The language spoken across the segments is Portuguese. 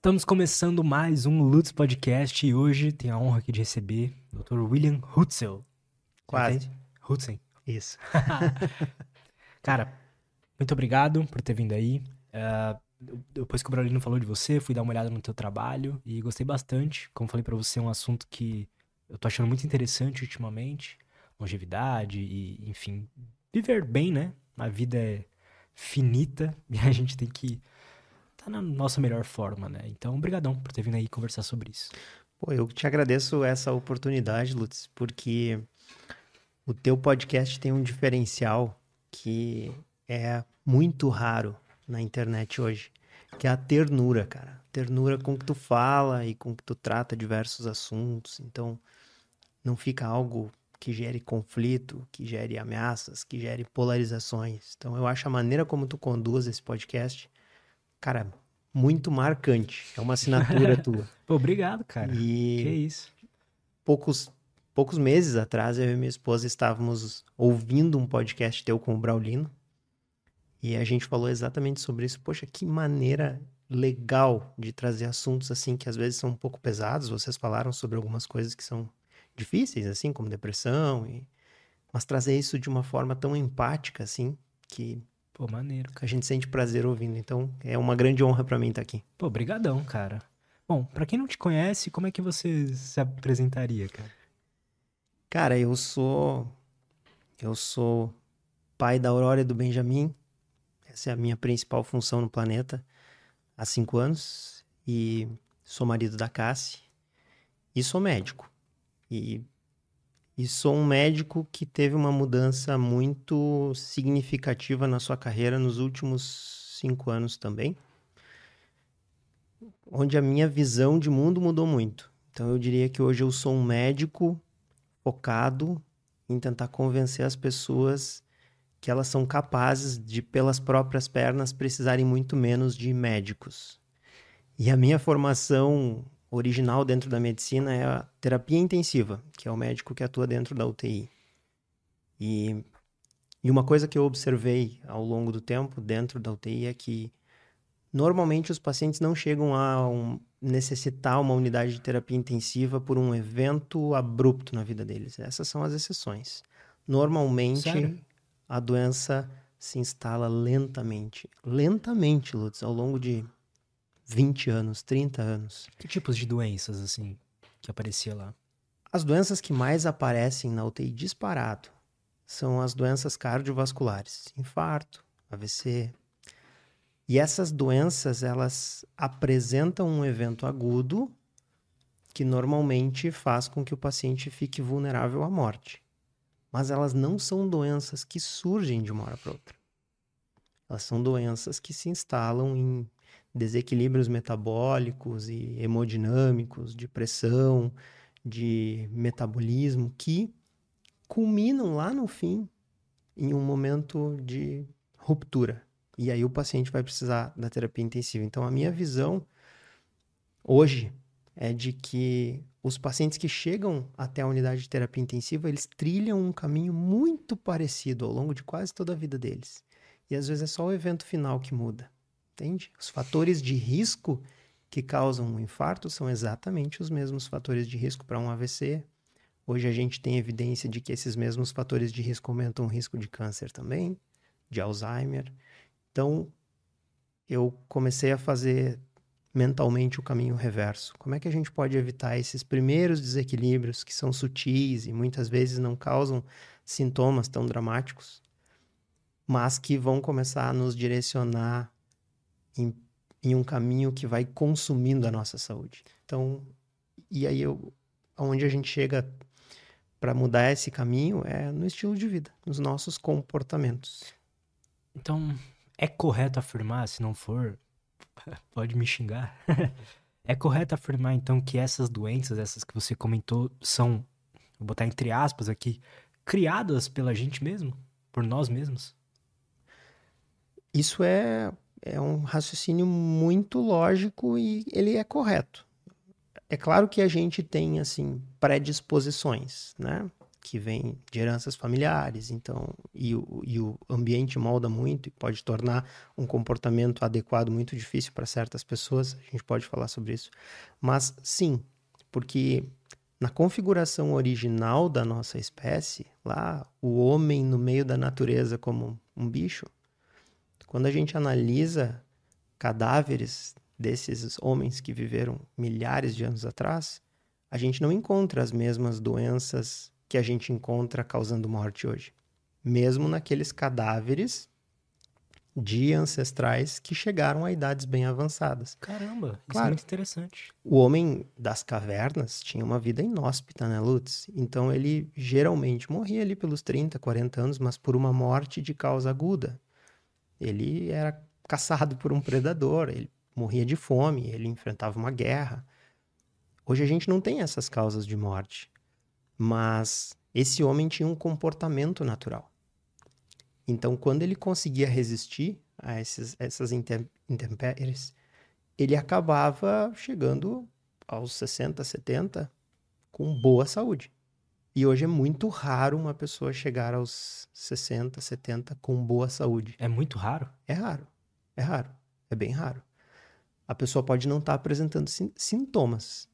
Estamos começando mais um Lutz Podcast e hoje tenho a honra aqui de receber o Dr. William Hutzel. Quase. Hutzel. Isso. Cara, muito obrigado por ter vindo aí. Uh, depois que o Braulino falou de você, fui dar uma olhada no teu trabalho e gostei bastante. Como falei para você, é um assunto que eu tô achando muito interessante ultimamente. Longevidade e, enfim, viver bem, né? A vida é finita e a gente tem que tá na nossa melhor forma, né? Então, obrigadão por ter vindo aí conversar sobre isso. Pô, eu te agradeço essa oportunidade, Lutz, porque o teu podcast tem um diferencial que é muito raro na internet hoje, que é a ternura, cara. Ternura com que tu fala e com que tu trata diversos assuntos. Então, não fica algo que gere conflito, que gere ameaças, que gere polarizações. Então, eu acho a maneira como tu conduz esse podcast cara, muito marcante. É uma assinatura tua. Pô, obrigado, cara. E que isso. Poucos, poucos meses atrás, eu e minha esposa estávamos ouvindo um podcast teu com o Braulino. E a gente falou exatamente sobre isso. Poxa, que maneira legal de trazer assuntos assim que às vezes são um pouco pesados. Vocês falaram sobre algumas coisas que são difíceis, assim, como depressão. E... Mas trazer isso de uma forma tão empática, assim, que Pô, maneiro. A gente sente prazer ouvindo. Então, é uma grande honra para mim estar tá aqui. Pô, brigadão, cara. Bom, para quem não te conhece, como é que você se apresentaria, cara? Cara, eu sou eu sou pai da Aurora e do Benjamin. Essa é a minha principal função no planeta há cinco anos e sou marido da Cassie e sou médico. E e sou um médico que teve uma mudança muito significativa na sua carreira nos últimos cinco anos também, onde a minha visão de mundo mudou muito. Então eu diria que hoje eu sou um médico focado em tentar convencer as pessoas que elas são capazes de, pelas próprias pernas, precisarem muito menos de médicos. E a minha formação original dentro da medicina é a terapia intensiva, que é o médico que atua dentro da UTI. E, e uma coisa que eu observei ao longo do tempo dentro da UTI é que normalmente os pacientes não chegam a um, necessitar uma unidade de terapia intensiva por um evento abrupto na vida deles. Essas são as exceções. Normalmente Sério? a doença se instala lentamente, lentamente, Lutz, ao longo de 20 anos, 30 anos. Que tipos de doenças, assim, que aparecia lá? As doenças que mais aparecem na UTI disparado são as doenças cardiovasculares, infarto, AVC. E essas doenças, elas apresentam um evento agudo que normalmente faz com que o paciente fique vulnerável à morte. Mas elas não são doenças que surgem de uma hora para outra. Elas são doenças que se instalam em desequilíbrios metabólicos e hemodinâmicos, de pressão, de metabolismo, que culminam lá no fim em um momento de ruptura. E aí o paciente vai precisar da terapia intensiva. Então, a minha visão hoje é de que os pacientes que chegam até a unidade de terapia intensiva, eles trilham um caminho muito parecido ao longo de quase toda a vida deles. E às vezes é só o evento final que muda entende? Os fatores de risco que causam um infarto são exatamente os mesmos fatores de risco para um AVC. Hoje a gente tem evidência de que esses mesmos fatores de risco aumentam o risco de câncer também, de Alzheimer. Então, eu comecei a fazer mentalmente o caminho reverso. Como é que a gente pode evitar esses primeiros desequilíbrios que são sutis e muitas vezes não causam sintomas tão dramáticos, mas que vão começar a nos direcionar em, em um caminho que vai consumindo a nossa saúde. Então, e aí eu, onde a gente chega para mudar esse caminho é no estilo de vida, nos nossos comportamentos. Então, é correto afirmar, se não for, pode me xingar. é correto afirmar então que essas doenças, essas que você comentou, são, vou botar entre aspas aqui, criadas pela gente mesmo, por nós mesmos? Isso é é um raciocínio muito lógico e ele é correto. É claro que a gente tem assim predisposições, né? que vem de heranças familiares, então, e o, e o ambiente molda muito e pode tornar um comportamento adequado muito difícil para certas pessoas, a gente pode falar sobre isso. Mas sim, porque na configuração original da nossa espécie, lá, o homem no meio da natureza como um bicho, quando a gente analisa cadáveres desses homens que viveram milhares de anos atrás, a gente não encontra as mesmas doenças que a gente encontra causando morte hoje. Mesmo naqueles cadáveres de ancestrais que chegaram a idades bem avançadas. Caramba, isso é claro, é muito interessante. O homem das cavernas tinha uma vida inóspita, né, Lutz? Então ele geralmente morria ali pelos 30, 40 anos, mas por uma morte de causa aguda. Ele era caçado por um predador, ele morria de fome, ele enfrentava uma guerra. Hoje a gente não tem essas causas de morte, mas esse homem tinha um comportamento natural. Então, quando ele conseguia resistir a esses, essas intempéries, ele acabava chegando aos 60, 70 com boa saúde. E hoje é muito raro uma pessoa chegar aos 60, 70 com boa saúde. É muito raro? É raro. É raro. É bem raro. A pessoa pode não estar tá apresentando sintomas,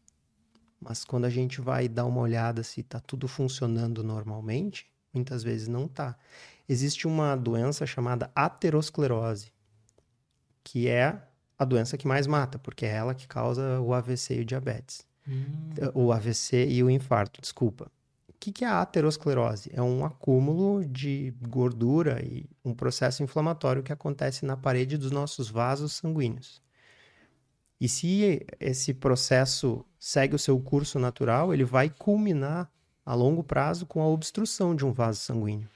mas quando a gente vai dar uma olhada se está tudo funcionando normalmente, muitas vezes não está existe uma doença chamada aterosclerose, que é a doença que mais mata, porque é ela que causa o AVC e o diabetes. Hum. O AVC e o infarto, desculpa. O que é a aterosclerose? É um acúmulo de gordura e um processo inflamatório que acontece na parede dos nossos vasos sanguíneos. E se esse processo segue o seu curso natural, ele vai culminar a longo prazo com a obstrução de um vaso sanguíneo.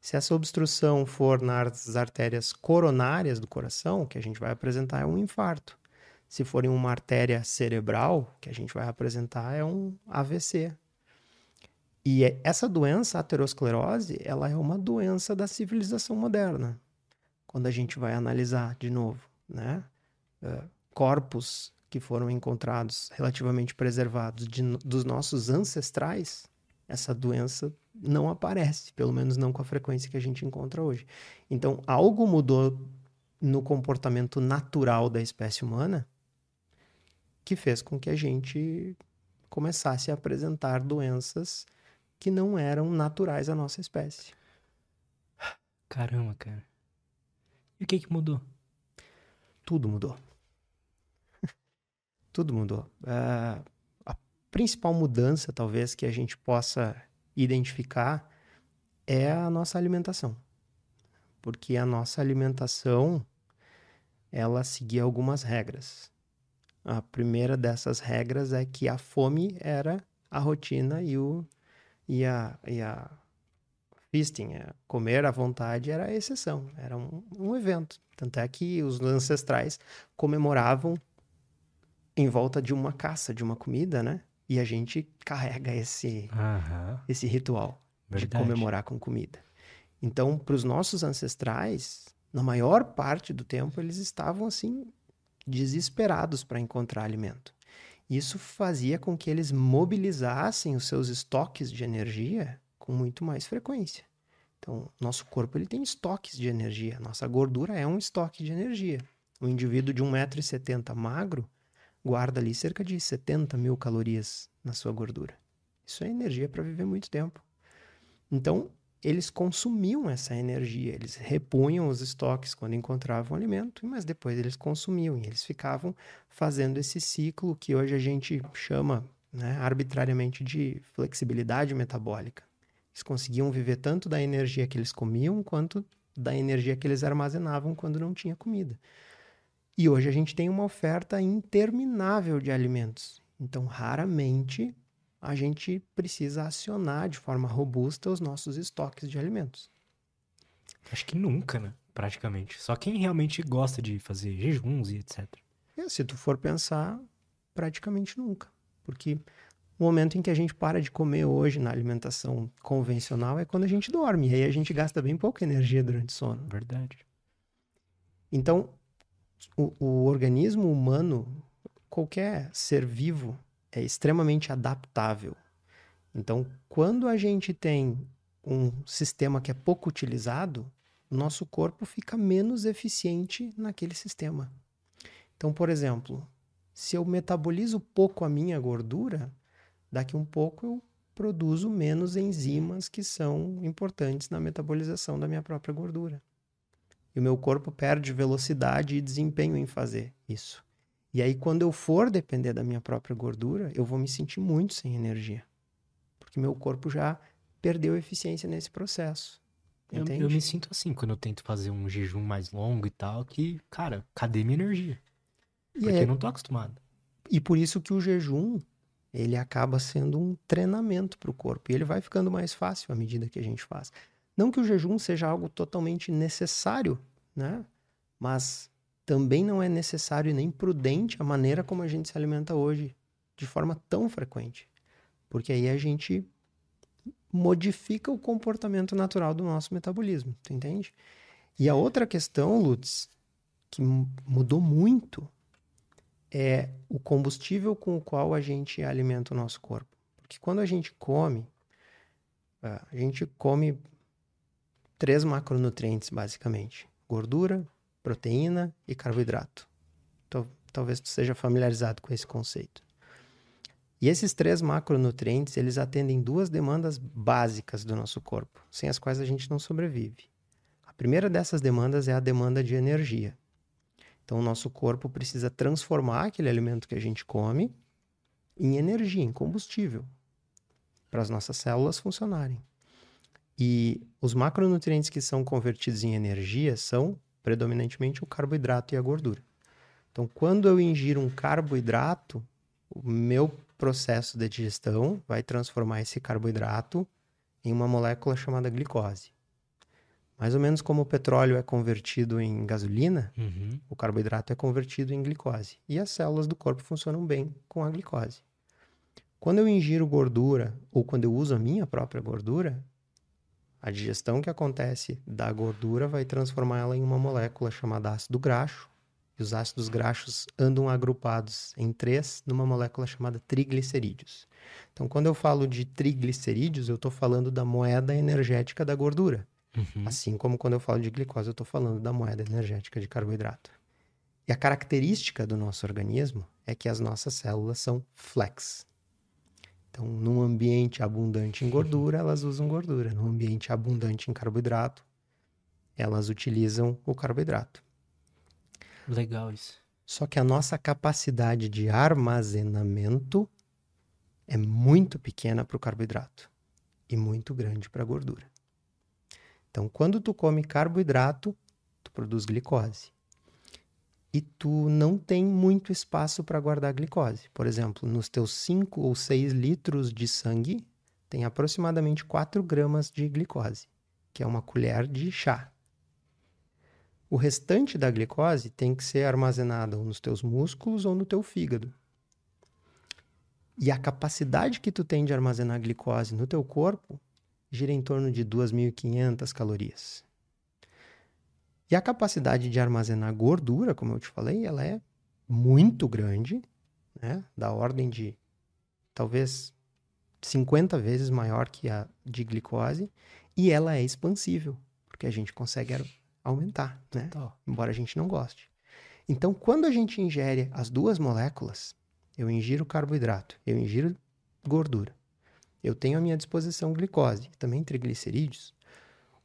Se essa obstrução for nas artérias coronárias do coração, o que a gente vai apresentar é um infarto. Se for em uma artéria cerebral, o que a gente vai apresentar é um AVC. E é, essa doença, a aterosclerose, ela é uma doença da civilização moderna. Quando a gente vai analisar de novo, né? Uh, corpos que foram encontrados relativamente preservados de, dos nossos ancestrais, essa doença não aparece, pelo menos não com a frequência que a gente encontra hoje. Então, algo mudou no comportamento natural da espécie humana que fez com que a gente começasse a apresentar doenças que não eram naturais à nossa espécie. Caramba, cara. E o que que mudou? Tudo mudou. Tudo mudou. Uh, a principal mudança, talvez, que a gente possa identificar é a nossa alimentação. Porque a nossa alimentação ela seguia algumas regras. A primeira dessas regras é que a fome era a rotina e, o, e, a, e a feasting, a comer à vontade, era a exceção, era um, um evento. Tanto é que os ancestrais comemoravam em volta de uma caça, de uma comida, né? E a gente carrega esse, esse ritual Verdade. de comemorar com comida. Então, para os nossos ancestrais, na maior parte do tempo, eles estavam assim, desesperados para encontrar alimento. Isso fazia com que eles mobilizassem os seus estoques de energia com muito mais frequência. Então, nosso corpo ele tem estoques de energia. Nossa gordura é um estoque de energia. Um indivíduo de 1,70m magro, guarda ali cerca de 70 mil calorias na sua gordura. Isso é energia para viver muito tempo. Então, eles consumiam essa energia, eles repunham os estoques quando encontravam alimento, mas depois eles consumiam e eles ficavam fazendo esse ciclo que hoje a gente chama né, arbitrariamente de flexibilidade metabólica. Eles conseguiam viver tanto da energia que eles comiam quanto da energia que eles armazenavam quando não tinha comida. E hoje a gente tem uma oferta interminável de alimentos. Então, raramente a gente precisa acionar de forma robusta os nossos estoques de alimentos. Acho que nunca, né? Praticamente. Só quem realmente gosta de fazer jejuns e etc. É, se tu for pensar, praticamente nunca. Porque o momento em que a gente para de comer hoje na alimentação convencional é quando a gente dorme. E aí a gente gasta bem pouca energia durante o sono. Verdade. Então, o, o organismo humano, qualquer ser vivo, é extremamente adaptável. Então, quando a gente tem um sistema que é pouco utilizado, nosso corpo fica menos eficiente naquele sistema. Então, por exemplo, se eu metabolizo pouco a minha gordura, daqui um pouco eu produzo menos enzimas que são importantes na metabolização da minha própria gordura. E o meu corpo perde velocidade e desempenho em fazer isso. E aí, quando eu for depender da minha própria gordura, eu vou me sentir muito sem energia. Porque meu corpo já perdeu eficiência nesse processo. Eu, eu, me sinto assim quando eu tento fazer um jejum mais longo e tal, que, cara, cadê minha energia? Porque é... eu não tô acostumado. E por isso que o jejum, ele acaba sendo um treinamento para o corpo. E ele vai ficando mais fácil à medida que a gente faz. Não que o jejum seja algo totalmente necessário, né? Mas também não é necessário e nem prudente a maneira como a gente se alimenta hoje, de forma tão frequente. Porque aí a gente modifica o comportamento natural do nosso metabolismo, tu entende? E a outra questão, Lutz, que mudou muito, é o combustível com o qual a gente alimenta o nosso corpo. Porque quando a gente come, a gente come três macronutrientes, basicamente: gordura, proteína e carboidrato. Então, talvez tu seja familiarizado com esse conceito. E esses três macronutrientes, eles atendem duas demandas básicas do nosso corpo, sem as quais a gente não sobrevive. A primeira dessas demandas é a demanda de energia. Então, o nosso corpo precisa transformar aquele alimento que a gente come em energia, em combustível, para as nossas células funcionarem. E os macronutrientes que são convertidos em energia são predominantemente o carboidrato e a gordura. Então, quando eu ingiro um carboidrato, o meu processo de digestão vai transformar esse carboidrato em uma molécula chamada glicose. Mais ou menos como o petróleo é convertido em gasolina, uhum. o carboidrato é convertido em glicose. E as células do corpo funcionam bem com a glicose. Quando eu ingiro gordura, ou quando eu uso a minha própria gordura, a digestão que acontece da gordura vai transformar ela em uma molécula chamada ácido graxo, e os ácidos graxos andam agrupados em três numa molécula chamada triglicerídeos. Então, quando eu falo de triglicerídeos, eu estou falando da moeda energética da gordura. Uhum. Assim como quando eu falo de glicose, eu estou falando da moeda energética de carboidrato. E a característica do nosso organismo é que as nossas células são flex. Então, num ambiente abundante em gordura, elas usam gordura. Num ambiente abundante em carboidrato, elas utilizam o carboidrato. Legal isso. Só que a nossa capacidade de armazenamento é muito pequena para o carboidrato e muito grande para a gordura. Então, quando tu come carboidrato, tu produz glicose. E tu não tem muito espaço para guardar glicose. Por exemplo, nos teus 5 ou 6 litros de sangue, tem aproximadamente 4 gramas de glicose, que é uma colher de chá. O restante da glicose tem que ser armazenado nos teus músculos ou no teu fígado. E a capacidade que tu tem de armazenar glicose no teu corpo gira em torno de 2.500 calorias. E a capacidade de armazenar gordura, como eu te falei, ela é muito grande, né? da ordem de talvez 50 vezes maior que a de glicose, e ela é expansível, porque a gente consegue aumentar, né? Embora a gente não goste. Então, quando a gente ingere as duas moléculas, eu ingiro carboidrato, eu ingiro gordura, eu tenho à minha disposição glicose, também triglicerídeos,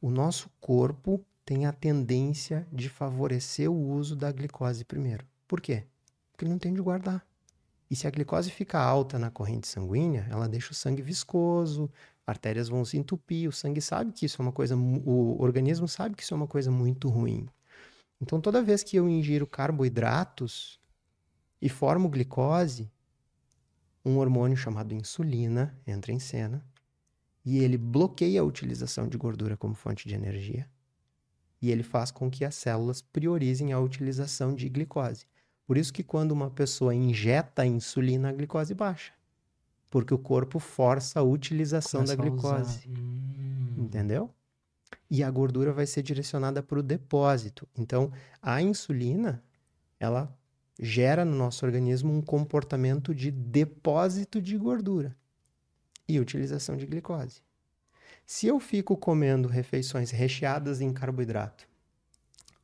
o nosso corpo tem a tendência de favorecer o uso da glicose primeiro. Por quê? Porque ele não tem de guardar. E se a glicose fica alta na corrente sanguínea, ela deixa o sangue viscoso, artérias vão se entupir, o sangue sabe que isso é uma coisa, o organismo sabe que isso é uma coisa muito ruim. Então, toda vez que eu ingiro carboidratos e formo glicose, um hormônio chamado insulina entra em cena e ele bloqueia a utilização de gordura como fonte de energia e ele faz com que as células priorizem a utilização de glicose. Por isso que quando uma pessoa injeta a insulina, a glicose baixa porque o corpo força a utilização Começa da glicose. Hum. Entendeu? E a gordura vai ser direcionada para o depósito. Então, a insulina, ela gera no nosso organismo um comportamento de depósito de gordura. e utilização de glicose. Se eu fico comendo refeições recheadas em carboidrato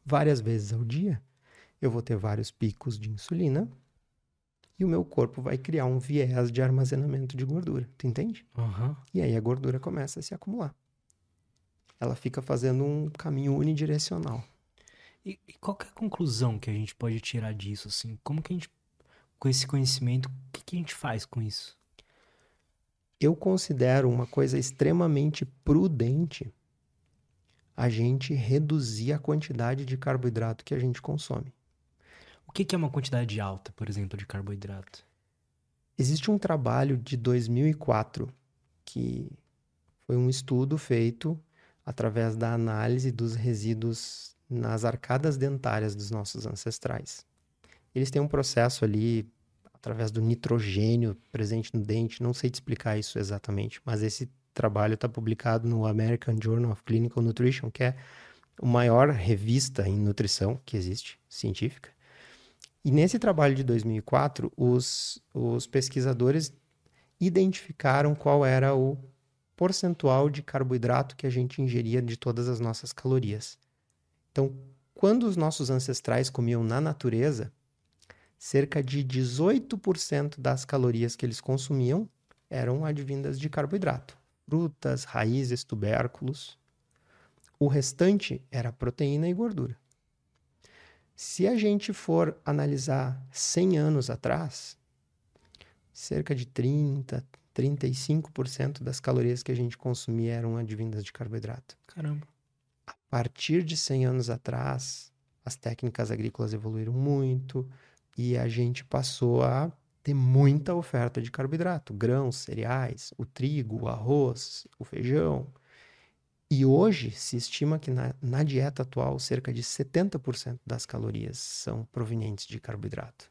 várias vezes ao dia, eu vou ter vários picos de insulina e o meu corpo vai criar um viés de armazenamento de gordura. Tu entende? Uhum. E aí a gordura começa a se acumular. Ela fica fazendo um caminho unidirecional. E, e qual é a conclusão que a gente pode tirar disso, assim? Como que a gente, com esse conhecimento, o que, que a gente faz com isso? Eu considero uma coisa extremamente prudente a gente reduzir a quantidade de carboidrato que a gente consome. O que, que é uma quantidade alta, por exemplo, de carboidrato? Existe um trabalho de 2004 que foi um estudo feito através da análise dos resíduos nas arcadas dentárias dos nossos ancestrais. Eles têm um processo ali através do nitrogênio presente no dente, não sei te explicar isso exatamente, mas esse trabalho está publicado no American Journal of Clinical Nutrition, que é a maior revista em nutrição que existe, científica. E nesse trabalho de 2004, os, os pesquisadores identificaram qual era o percentual de carboidrato que a gente ingeria de todas as nossas calorias. Então, quando os nossos ancestrais comiam na natureza, cerca de 18% das calorias que eles consumiam eram advindas de carboidrato, frutas, raízes, tubérculos. O restante era proteína e gordura. Se a gente for analisar 100 anos atrás, cerca de 30, 35% das calorias que a gente consumia eram advindas de carboidrato. Caramba. A partir de 100 anos atrás, as técnicas agrícolas evoluíram muito e a gente passou a ter muita oferta de carboidrato, grãos, cereais, o trigo, o arroz, o feijão. E hoje se estima que na, na dieta atual cerca de 70% das calorias são provenientes de carboidrato.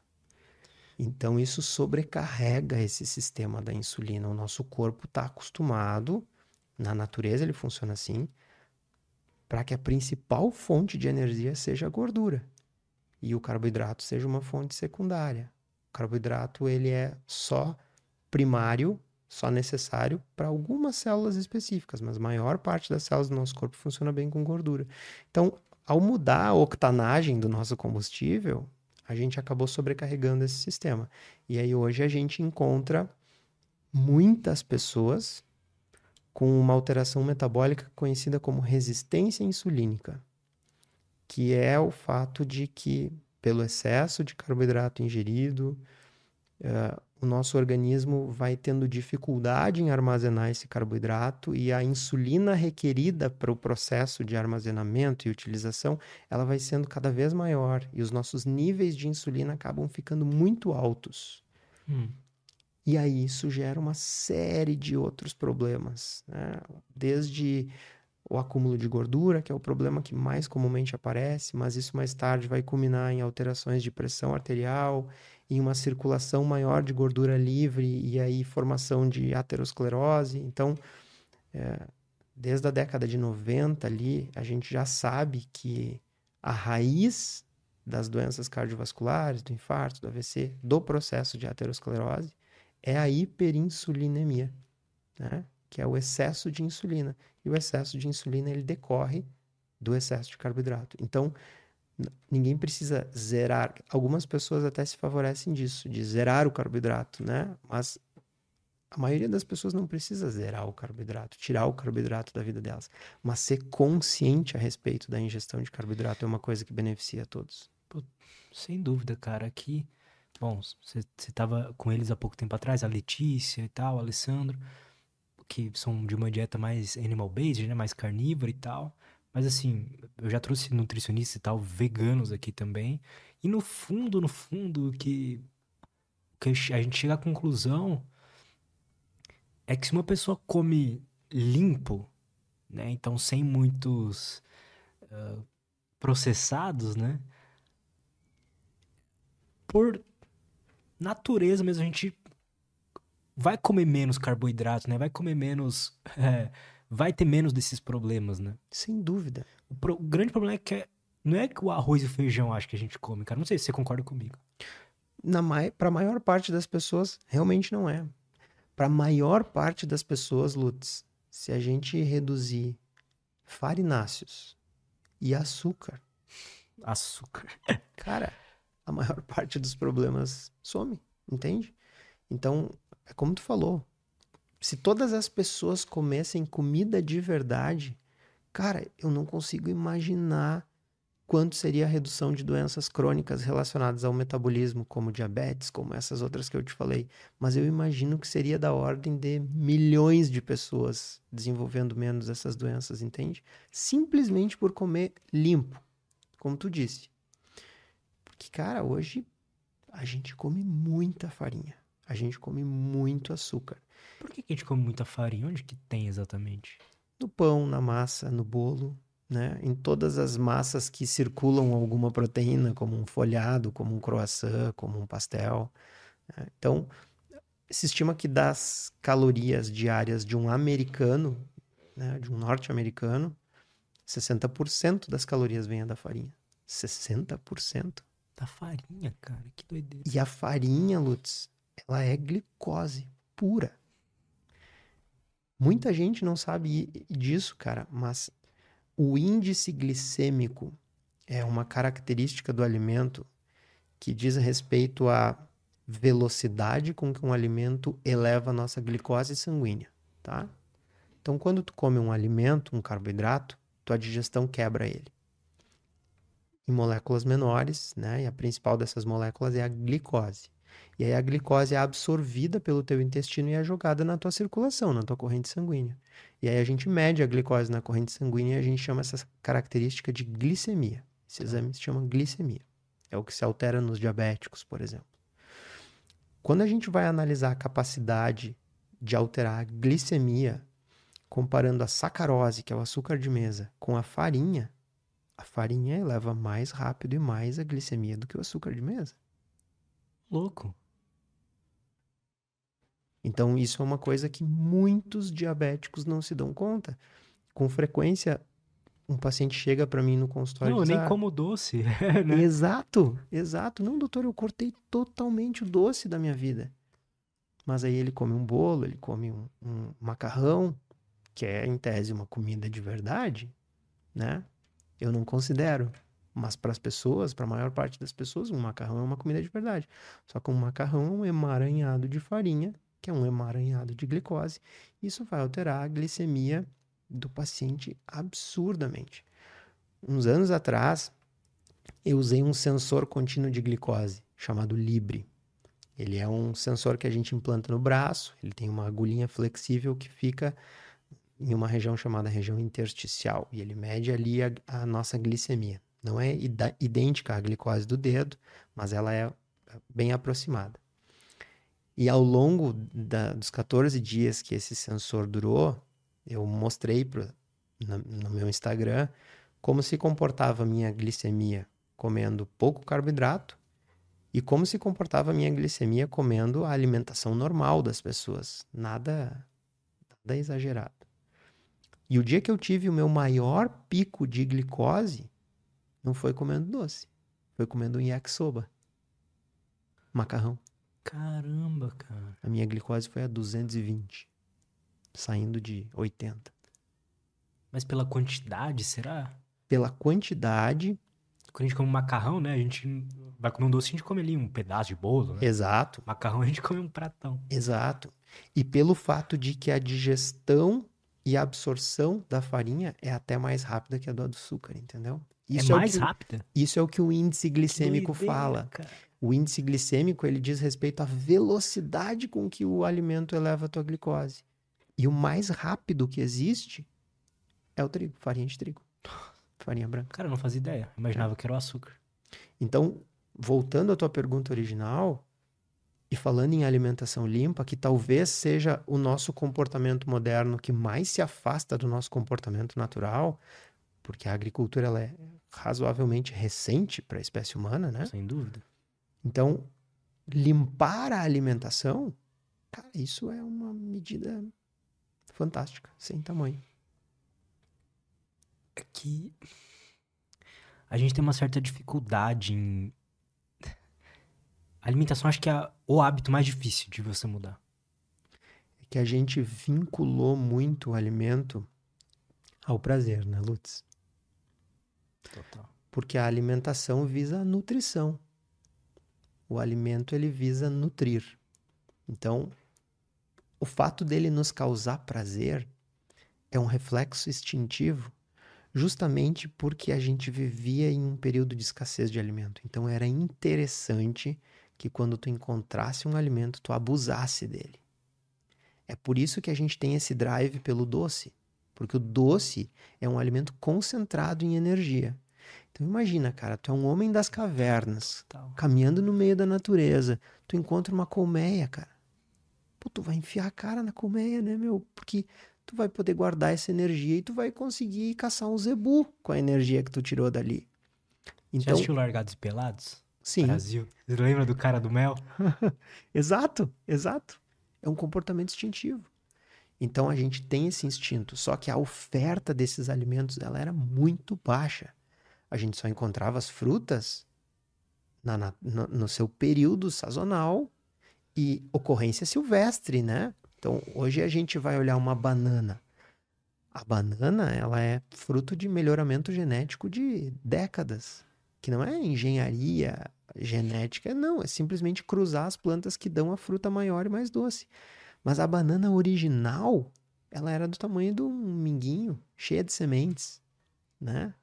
Então isso sobrecarrega esse sistema da insulina. O nosso corpo está acostumado, na natureza ele funciona assim, para que a principal fonte de energia seja a gordura e o carboidrato seja uma fonte secundária. O carboidrato ele é só primário só necessário para algumas células específicas, mas a maior parte das células do nosso corpo funciona bem com gordura. Então, ao mudar a octanagem do nosso combustível, a gente acabou sobrecarregando esse sistema. E aí hoje a gente encontra muitas pessoas com uma alteração metabólica conhecida como resistência insulínica, que é o fato de que, pelo excesso de carboidrato ingerido, uh, o nosso organismo vai tendo dificuldade em armazenar esse carboidrato e a insulina requerida para o processo de armazenamento e utilização, ela vai sendo cada vez maior e os nossos níveis de insulina acabam ficando muito altos. Hum. E aí isso gera uma série de outros problemas, né? desde o acúmulo de gordura, que é o problema que mais comumente aparece, mas isso mais tarde vai culminar em alterações de pressão arterial em uma circulação maior de gordura livre e aí formação de aterosclerose. Então, é, desde a década de 90 ali, a gente já sabe que a raiz das doenças cardiovasculares, do infarto, do AVC, do processo de aterosclerose, é a hiperinsulinemia, né? Que é o excesso de insulina. E o excesso de insulina ele decorre do excesso de carboidrato. Então, ninguém precisa zerar. Algumas pessoas até se favorecem disso, de zerar o carboidrato, né? Mas a maioria das pessoas não precisa zerar o carboidrato, tirar o carboidrato da vida delas. Mas ser consciente a respeito da ingestão de carboidrato é uma coisa que beneficia a todos. Pô, sem dúvida, cara. Aqui, bom, você estava com eles há pouco tempo atrás, a Letícia e tal, o Alessandro, que são de uma dieta mais animal-based, né? Mais carnívora e tal. Mas assim, eu já trouxe nutricionistas e tal, veganos aqui também. E no fundo, no fundo, que, que a gente chega à conclusão é que se uma pessoa come limpo, né? Então sem muitos uh, processados, né? Por natureza mesmo, a gente vai comer menos carboidrato, né? Vai comer menos. É, vai ter menos desses problemas, né? Sem dúvida. O, pro, o grande problema é que é, não é que o arroz e o feijão acho que a gente come, cara. Não sei se você concorda comigo. Para a maior parte das pessoas, realmente não é. para a maior parte das pessoas, Lutz, se a gente reduzir farináceos e açúcar, Açúcar. cara, a maior parte dos problemas some, entende? Então, é como tu falou, se todas as pessoas comessem comida de verdade, cara, eu não consigo imaginar quanto seria a redução de doenças crônicas relacionadas ao metabolismo, como diabetes, como essas outras que eu te falei. Mas eu imagino que seria da ordem de milhões de pessoas desenvolvendo menos essas doenças, entende? Simplesmente por comer limpo, como tu disse. Porque, cara, hoje a gente come muita farinha. A gente come muito açúcar. Por que, que a gente come muita farinha? Onde que tem exatamente? No pão, na massa, no bolo, né? Em todas as massas que circulam alguma proteína, como um folhado, como um croissant, como um pastel. né? Então, se estima que das calorias diárias de um americano, né, de um norte-americano, 60% das calorias vêm da farinha. 60%. Da farinha, cara. Que doideira. E a farinha, Lutz, ela é glicose pura. Muita gente não sabe disso, cara, mas o índice glicêmico é uma característica do alimento que diz respeito à velocidade com que um alimento eleva a nossa glicose sanguínea, tá? Então, quando tu come um alimento, um carboidrato, tua digestão quebra ele em moléculas menores, né? E a principal dessas moléculas é a glicose. E aí a glicose é absorvida pelo teu intestino e é jogada na tua circulação, na tua corrente sanguínea. E aí a gente mede a glicose na corrente sanguínea e a gente chama essa característica de glicemia. Esse exame se chama glicemia. É o que se altera nos diabéticos, por exemplo. Quando a gente vai analisar a capacidade de alterar a glicemia, comparando a sacarose, que é o açúcar de mesa, com a farinha, a farinha eleva mais rápido e mais a glicemia do que o açúcar de mesa. Louco. Então, isso é uma coisa que muitos diabéticos não se dão conta. Com frequência, um paciente chega para mim no consultório Não, e diz, nem "Ah, como doce, né? Exato, exato. Não, doutor, eu cortei totalmente o doce da minha vida. Mas aí ele come um bolo, ele come um, um macarrão, que é, em tese, uma comida de verdade, né? Eu não considero. Mas para as pessoas, para a maior parte das pessoas, um macarrão é uma comida de verdade. Só que um macarrão é um emaranhado de farinha, que é um emaranhado de glicose. Isso vai alterar a glicemia do paciente absurdamente. Uns anos atrás, eu usei um sensor contínuo de glicose, chamado Libre. Ele é um sensor que a gente implanta no braço, ele tem uma agulhinha flexível que fica em uma região chamada região intersticial, e ele mede ali a, a nossa glicemia. Não é idêntica à glicose do dedo, mas ela é bem aproximada. E ao longo da- dos 14 dias que esse sensor durou, eu mostrei pro, na- no meu Instagram como se comportava a minha glicemia comendo pouco carboidrato e como se comportava a minha glicemia comendo a alimentação normal das pessoas. Nada, nada exagerado. E o dia que eu tive o meu maior pico de glicose, não foi comendo doce, foi comendo um yakisoba, macarrão. Caramba, cara. A minha glicose foi a 220, saindo de 80. Mas pela quantidade, será? Pela quantidade, Quando a gente come macarrão, né? A gente vai comer um doce, a gente come ali um pedaço de bolo, né? exato, Macarrão a gente come um pratão. exato. E pelo fato de que a digestão e a absorção da farinha é até mais rápida que a do açúcar, entendeu? É o mais que, o- rápida. Isso é o que o índice Que glicêmico doideira, fala. cara. O índice glicêmico, ele diz respeito à velocidade com que o alimento eleva a tua glicose. E o mais rápido que existe é o trigo, farinha de trigo. Farinha branca. Cara, eu não fazia ideia. Imaginava que era o açúcar. Então, voltando à tua pergunta original, e falando em alimentação limpa, que talvez seja o nosso comportamento moderno que mais se afasta do nosso comportamento natural, porque a agricultura ela é razoavelmente recente para a espécie humana, né? Sem dúvida. Então, limpar a alimentação, cara, isso é uma medida fantástica, sem tamanho. É que a gente tem uma certa dificuldade em. A alimentação acho que é o hábito mais difícil de você mudar. que a gente vinculou muito o alimento ao prazer, né, Lutz? Porque a alimentação visa a nutrição. O alimento ele visa nutrir. Então, o fato dele nos causar prazer é um reflexo instintivo, justamente porque a gente vivia em um período de escassez de alimento. Então era interessante que quando tu encontrasse um alimento, tu abusasse dele. É por isso que a gente tem esse drive pelo doce, porque o doce é um alimento concentrado em energia. Então imagina, cara, tu é um homem das cavernas, Total. caminhando no meio da natureza, tu encontra uma colmeia, cara. Pô, tu vai enfiar a cara na colmeia, né, meu? Porque tu vai poder guardar essa energia e tu vai conseguir caçar um zebu com a energia que tu tirou dali. Já Então, assistiu Largados e Pelados? sim, Brasil. Você lembra do cara do mel? exato, exato. É um comportamento instintivo. Então a gente tem esse instinto, só que a oferta desses alimentos ela era muito baixa. A gente só encontrava as frutas na- na- no, seu período sazonal e ocorrência silvestre, né? Então hoje a gente vai olhar uma banana. A banana ela é fruto de melhoramento genético de décadas, que não é engenharia genética, não, é simplesmente cruzar as plantas que dão a fruta maior e mais doce. Mas a banana original, ela era do tamanho de um minguinho, cheia de sementes, né?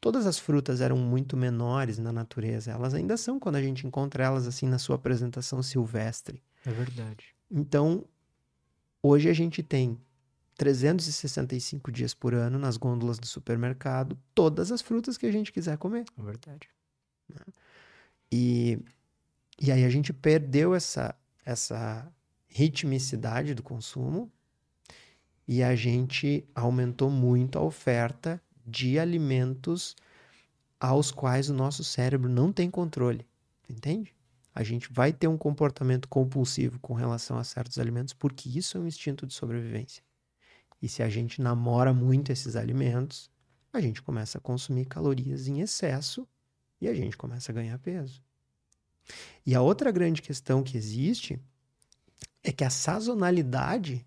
Todas as frutas eram muito menores na natureza, elas ainda são quando a gente encontra elas assim na sua apresentação silvestre. É verdade. Então, hoje a gente tem 365 dias por ano nas gôndolas do supermercado, todas as frutas que a gente quiser comer. É verdade. E, e aí a gente perdeu essa, essa ritmicidade do consumo e a gente aumentou muito a oferta de alimentos aos quais o nosso cérebro não tem controle, entende? A gente vai ter um comportamento compulsivo com relação a certos alimentos porque isso é um instinto de sobrevivência. E se a gente namora muito esses alimentos, a gente começa a consumir calorias em excesso e a gente começa a ganhar peso. E a outra grande questão que existe é que a sazonalidade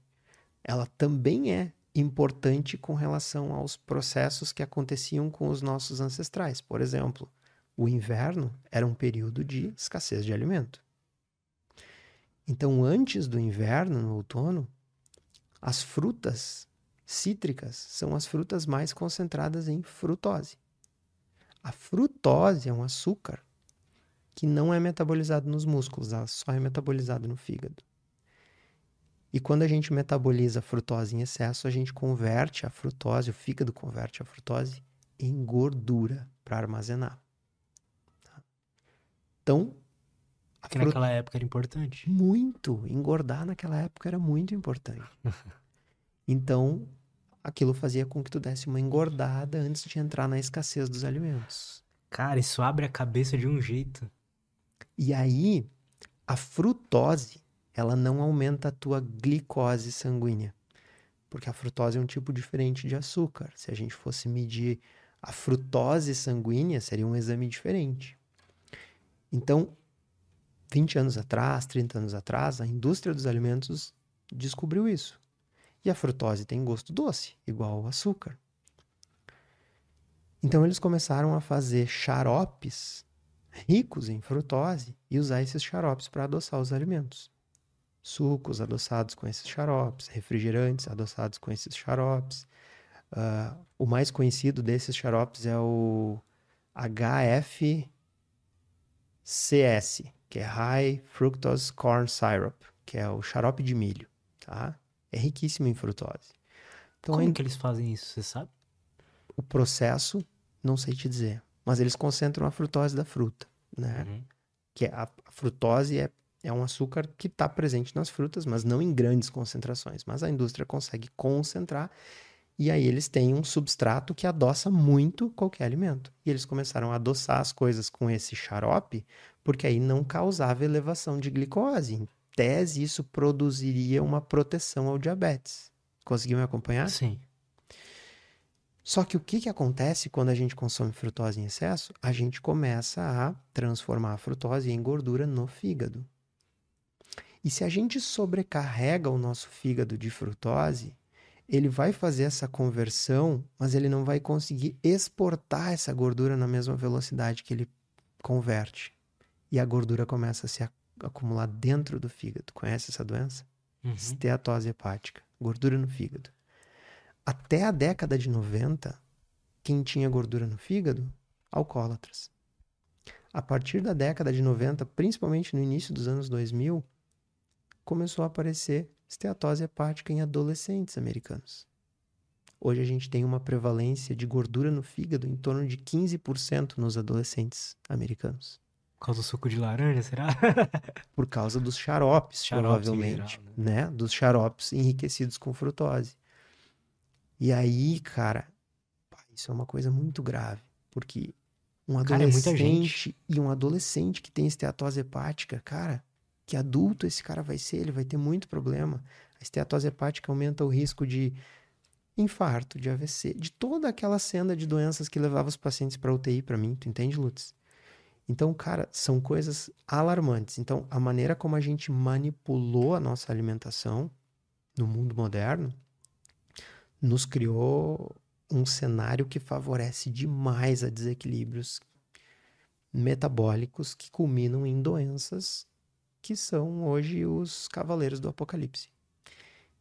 ela também é importante com relação aos processos que aconteciam com os nossos ancestrais. Por exemplo, o inverno era um período de escassez de alimento. Então, antes do inverno, no outono, as frutas cítricas são as frutas mais concentradas em frutose. A frutose é um açúcar que não é metabolizado nos músculos, só é metabolizado no fígado. E quando a gente metaboliza a frutose em excesso, a gente converte a frutose, o fígado converte a frutose em gordura para armazenar. Tá? Então, Que fruta naquela época era importante. muito. Engordar naquela época era muito importante. Então, aquilo fazia com que tu desse uma engordada antes de entrar na escassez dos alimentos. Cara, isso abre a cabeça de um jeito. E aí, a frutose, ela não aumenta a tua glicose sanguínea. Porque a frutose é um tipo diferente de açúcar. Se a gente fosse medir a frutose sanguínea, seria um exame diferente. Então, 20 anos atrás, 30 anos atrás, a indústria dos alimentos descobriu isso. E a frutose tem gosto doce, igual ao açúcar. Então eles começaram a fazer xaropes ricos em frutose e usar esses xaropes para adoçar os alimentos. Sucos adoçados com esses xaropes, refrigerantes adoçados com esses xaropes. Ah, o mais conhecido desses xaropes é o HFCS, que é High Fructose Corn Syrup, que é o xarope de milho, tá? É riquíssimo em frutose. Então, Como a- que eles fazem isso, você sabe? o processo, não sei te dizer, mas eles concentram a frutose da fruta, né? Uhum. Que é a, a frutose é, é um açúcar que está presente nas frutas, mas não em grandes concentrações. Mas a indústria consegue concentrar e aí eles têm um substrato que adoça muito qualquer alimento. E eles começaram a adoçar as coisas com esse xarope, porque aí não causava elevação de glicose. Em tese, isso produziria uma proteção ao diabetes. Conseguiu me acompanhar? Sim. Só que o que, que acontece quando a gente consome frutose em excesso? A gente começa a transformar a frutose em gordura no fígado. E se a gente sobrecarrega o nosso fígado de frutose, ele vai fazer essa conversão, mas ele não vai conseguir exportar essa gordura na mesma velocidade que ele converte. E a gordura começa a se acumular dentro do fígado. Conhece essa doença? Uhum. Esteatose hepática, gordura no fígado. Até a década de 90, quem tinha gordura no fígado? Alcoólatras. A partir da década de 90, principalmente no início dos anos 2000, começou a aparecer esteatose hepática em adolescentes americanos. Hoje a gente tem uma prevalência de gordura no fígado em torno de 15% nos adolescentes americanos. Por causa do suco de laranja, será? Por causa dos xaropes, xaropes provavelmente. Geral, né? né? Dos xaropes enriquecidos com frutose. E aí, cara, isso é uma coisa muito grave. Porque um adolescente cara, é e um adolescente que tem esteatose hepática, cara, que adulto esse cara vai ser, ele vai ter muito problema. A esteatose hepática aumenta o risco de infarto, de AVC, de toda aquela cena de doenças que levava os pacientes para UTI para mim, tu entende, Lutz? Então, cara, são coisas alarmantes. Então, a maneira como a gente manipulou a nossa alimentação no mundo moderno nos criou um cenário que favorece demais a desequilíbrios metabólicos que culminam em doenças que são hoje os cavaleiros do apocalipse.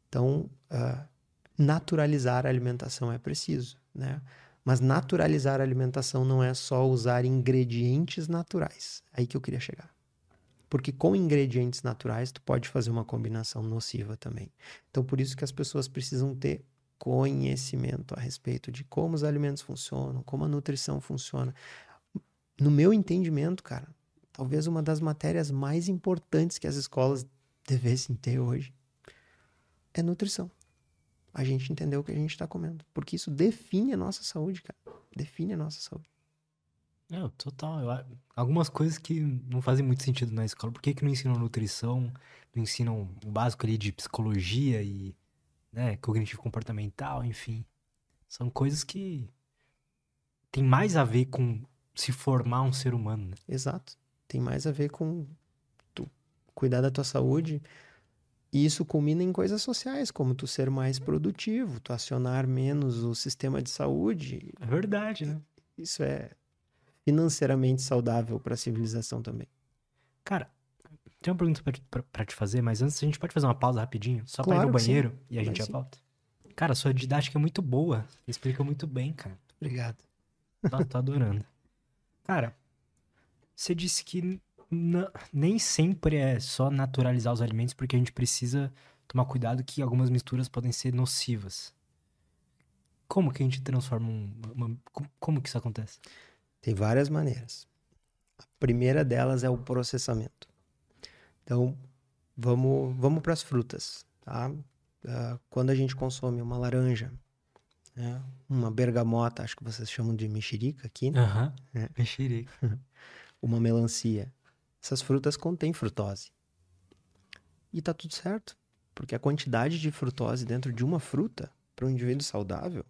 Então, uh, naturalizar a alimentação é preciso, né? Mas naturalizar a alimentação não é só usar ingredientes naturais. Aí que eu queria chegar. Porque com ingredientes naturais tu pode fazer uma combinação nociva também. Então por isso que as pessoas precisam ter conhecimento a respeito de como os alimentos funcionam, como a nutrição funciona. No meu entendimento, cara, talvez uma das matérias mais importantes que as escolas devessem ter hoje é nutrição. A gente entender o que a gente está comendo. Porque isso define a nossa saúde, cara. Define a nossa saúde. Não, total. Eu, algumas coisas que não fazem muito sentido na escola. Por que, que não ensinam nutrição? Não ensinam o básico ali de psicologia e né, cognitivo comportamental, enfim. São coisas que tem mais a ver com se formar um ser humano, né? Exato tem mais a ver com tu cuidar da tua saúde. E isso culmina em coisas sociais, como tu ser mais produtivo, tu acionar menos o sistema de saúde. É verdade, né? Isso é financeiramente saudável para a civilização também. Cara, tem uma pergunta para te fazer, mas antes a gente pode fazer uma pausa rapidinho, só claro para ir no banheiro sim. e a gente já volta. Cara, sua didática é muito boa, explica muito bem, cara. Obrigado. Tô, tô adorando. Cara, você disse que nem sempre é só naturalizar os alimentos, porque a gente precisa tomar cuidado que algumas misturas podem ser nocivas. Como que a gente transforma um, uma, como que isso acontece? Tem várias maneiras. A primeira delas é o processamento. Então, vamos, vamos para as frutas, tá? Uh, quando a gente consome uma laranja, né? uma bergamota, acho que vocês chamam de mexerica aqui, né? Aham, é. mexerica. uma melancia. Essas frutas contêm frutose. E tá tudo certo, porque a quantidade de frutose dentro de uma fruta para um indivíduo saudável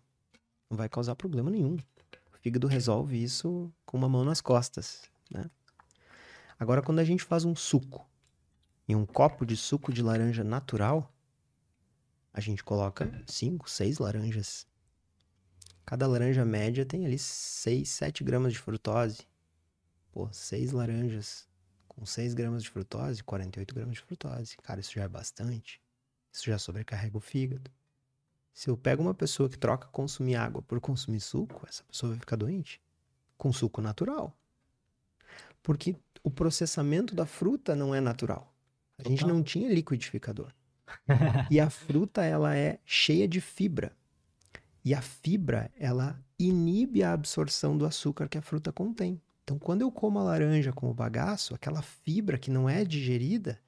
não vai causar problema nenhum. O fígado resolve isso com uma mão nas costas, né? Agora, quando a gente faz um suco, em um copo de suco de laranja natural, a gente coloca 5, 6 laranjas. Cada laranja média tem ali 6, 7 gramas de frutose. Pô, seis laranjas com 6 gramas de frutose, 48 gramas de frutose. Cara, isso já é bastante. Isso já sobrecarrega o fígado. Se eu pego uma pessoa que troca consumir água por consumir suco, essa pessoa vai ficar doente. Com suco natural. Porque o processamento da fruta não é natural. A Total. gente não tinha liquidificador. e a fruta, ela é cheia de fibra. E a fibra, ela inibe a absorção do açúcar que a fruta contém. Então, quando eu como a laranja com o bagaço, aquela fibra que não é digerida,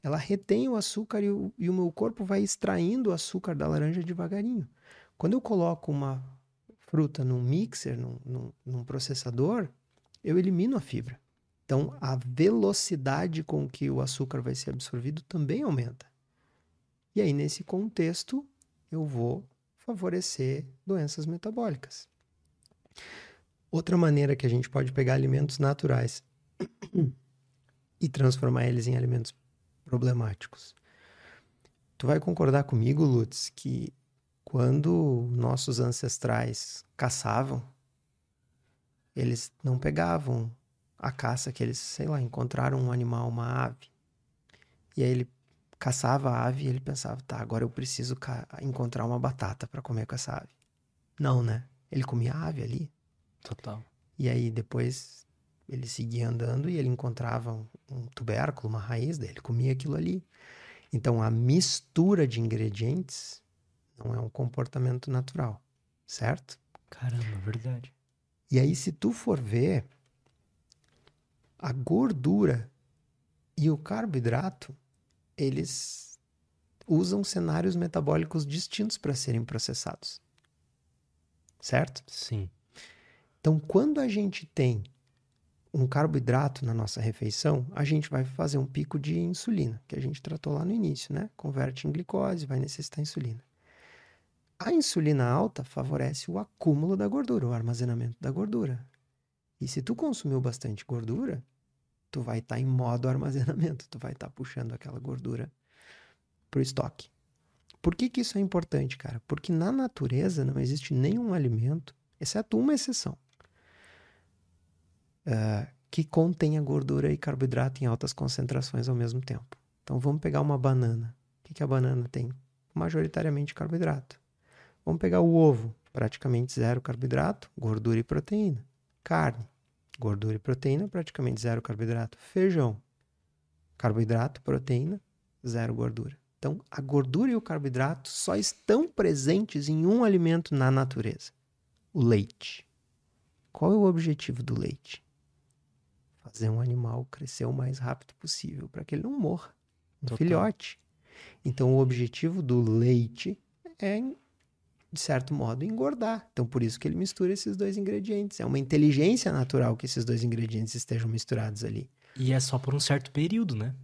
ela retém o açúcar e o, e o meu corpo vai extraindo o açúcar da laranja devagarinho. Quando eu coloco uma fruta num mixer, num, num, num processador, eu elimino a fibra. Então, a velocidade com que o açúcar vai ser absorvido também aumenta. E aí, nesse contexto, eu vou favorecer doenças metabólicas. Outra maneira que a gente pode pegar alimentos naturais e transformar eles em alimentos problemáticos. Tu vai concordar comigo, Lutz, que quando nossos ancestrais caçavam, eles não pegavam a caça que eles, sei lá, encontraram um animal, uma ave. E aí ele caçava a ave e ele pensava, tá, agora eu preciso encontrar uma batata para comer com essa ave. Não, né? Ele comia a ave ali. Total. E aí depois ele seguia andando e ele encontrava um, um tubérculo, uma raiz dele, comia aquilo ali. Então a mistura de ingredientes não é um comportamento natural, certo? Caramba, verdade. E aí se tu for ver a gordura e o carboidrato, eles usam cenários metabólicos distintos para serem processados. Certo? Sim. Então, quando a gente tem um carboidrato na nossa refeição, a gente vai fazer um pico de insulina, que a gente tratou lá no início, né? Converte em glicose, vai necessitar insulina. A insulina alta favorece o acúmulo da gordura, o armazenamento da gordura. E se tu consumiu bastante gordura, tu vai estar tá em modo armazenamento, tu vai estar tá puxando aquela gordura pro estoque. Por que, que isso é importante, cara? Porque na natureza não existe nenhum alimento, exceto uma exceção, uh, que contenha gordura e carboidrato em altas concentrações ao mesmo tempo. Então vamos pegar uma banana. O que, que a banana tem? Majoritariamente carboidrato. Vamos pegar o ovo, praticamente zero carboidrato, gordura e proteína. Carne, gordura e proteína, praticamente zero carboidrato. Feijão, carboidrato, proteína, zero gordura. Então, a gordura e o carboidrato só estão presentes em um alimento na natureza: o leite. Qual é o objetivo do leite? Fazer um animal crescer o mais rápido possível para que ele não morra. Um Total. filhote. Então, o objetivo do leite é, de certo modo, engordar. Então, por isso que ele mistura esses dois ingredientes. É uma inteligência natural que esses dois ingredientes estejam misturados ali. E é só por um certo período, né?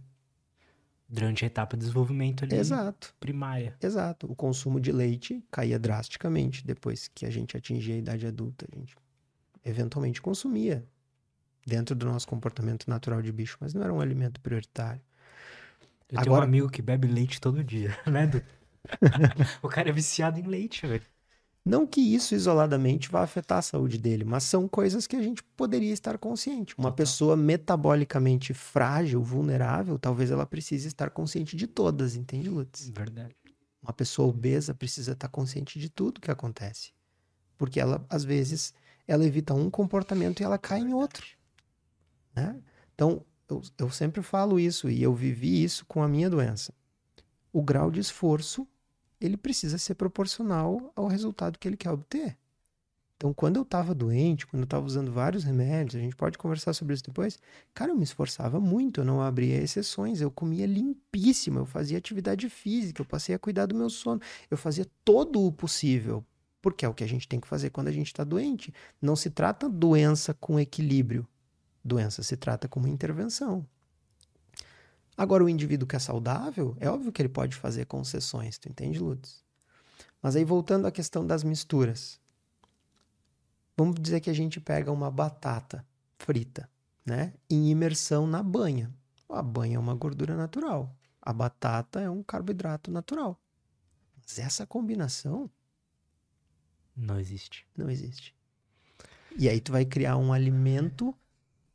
Durante a etapa de desenvolvimento ali Exato. primária. Exato. O consumo de leite caía drasticamente depois que a gente atingia a idade adulta. A gente eventualmente consumia dentro do nosso comportamento natural de bicho, mas não era um alimento prioritário. Eu Agora... tenho um amigo que bebe leite todo dia, né, o cara é viciado em leite, velho. Não que isso isoladamente vá afetar a saúde dele, mas são coisas que a gente poderia estar consciente. Uma Total. pessoa metabolicamente frágil, vulnerável, talvez ela precise estar consciente de todas, entende, Lutz? Verdade. Uma pessoa obesa precisa estar consciente de tudo que acontece. Porque ela, às vezes, ela evita um comportamento e ela cai em outro. Né? Então, eu, eu sempre falo isso e eu vivi isso com a minha doença. O grau de esforço, ele precisa ser proporcional ao resultado que ele quer obter. Então, quando eu estava doente, quando eu estava usando vários remédios, a gente pode conversar sobre isso depois. Cara, eu me esforçava muito, eu não abria exceções, eu comia limpíssimo, eu fazia atividade física, eu passei a cuidar do meu sono, eu fazia todo o possível, porque é o que a gente tem que fazer quando a gente está doente. Não se trata doença com equilíbrio, Doença se trata como intervenção. Agora, o indivíduo que é saudável, é óbvio que ele pode fazer concessões, tu entende, Lutz? Mas aí, voltando à questão das misturas. Vamos dizer que a gente pega uma batata frita, né? Em imersão na banha. A banha é uma gordura natural. A batata é um carboidrato natural. Mas essa combinação. Não existe. Não existe. E aí tu vai criar um alimento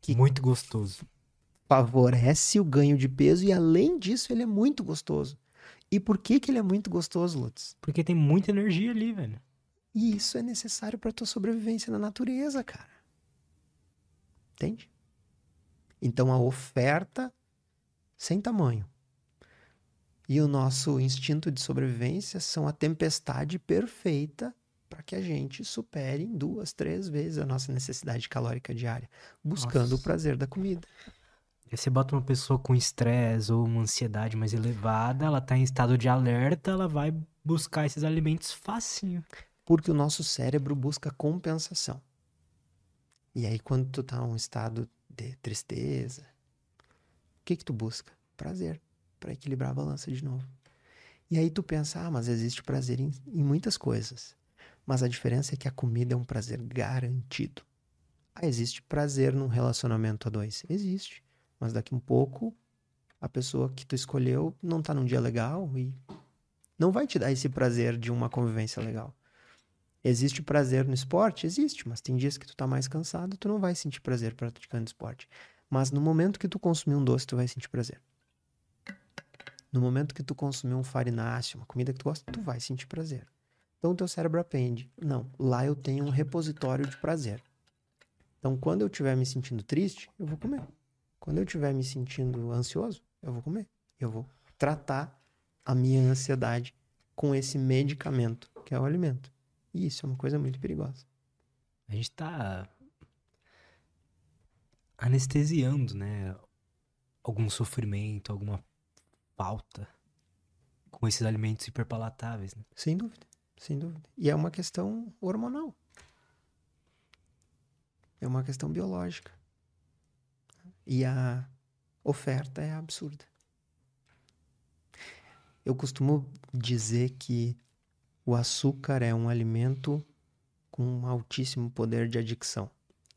que muito gostoso. Favorece o ganho de peso e além disso ele é muito gostoso. E por que que ele é muito gostoso, Lutz? Porque tem muita energia ali, velho. E isso é necessário para tua sobrevivência na natureza, cara. Entende? Então a oferta sem tamanho e o nosso instinto de sobrevivência são a tempestade perfeita para que a gente supere em duas, três vezes a nossa necessidade calórica diária, buscando nossa. o prazer da comida. E você bota uma pessoa com estresse ou uma ansiedade mais elevada, ela está em estado de alerta, ela vai buscar esses alimentos facinho. Porque o nosso cérebro busca compensação. E aí, quando tu tá num estado de tristeza, o que que tu busca? Prazer, para equilibrar a balança de novo. E aí tu pensa, ah, mas existe prazer em, em muitas coisas. Mas a diferença é que a comida é um prazer garantido. Ah, existe prazer num relacionamento a dois? Existe. Mas daqui um pouco A pessoa que tu escolheu não tá num dia legal e não vai te dar esse prazer de uma convivência legal. Existe prazer no esporte? Existe, mas tem dias que tu tá mais cansado, tu não vai sentir prazer praticando esporte. Mas no momento que tu consumir um doce, tu vai sentir prazer. No momento que tu consumir um farináceo, uma comida que tu gosta, tu vai sentir prazer. Então o teu cérebro aprende. Não, lá eu tenho um repositório de prazer. Então quando eu estiver me sentindo triste, eu vou comer. Quando eu estiver me sentindo ansioso, eu vou comer. Eu vou tratar a minha ansiedade com esse medicamento, que é o alimento. E isso é uma coisa muito perigosa. A gente tá anestesiando, né? Algum sofrimento, alguma falta com esses alimentos hiperpalatáveis, né? Sem dúvida, sem dúvida. E é uma questão hormonal. É uma questão biológica. E a oferta é absurda. Eu costumo dizer que o açúcar é um alimento com um altíssimo poder de adicção.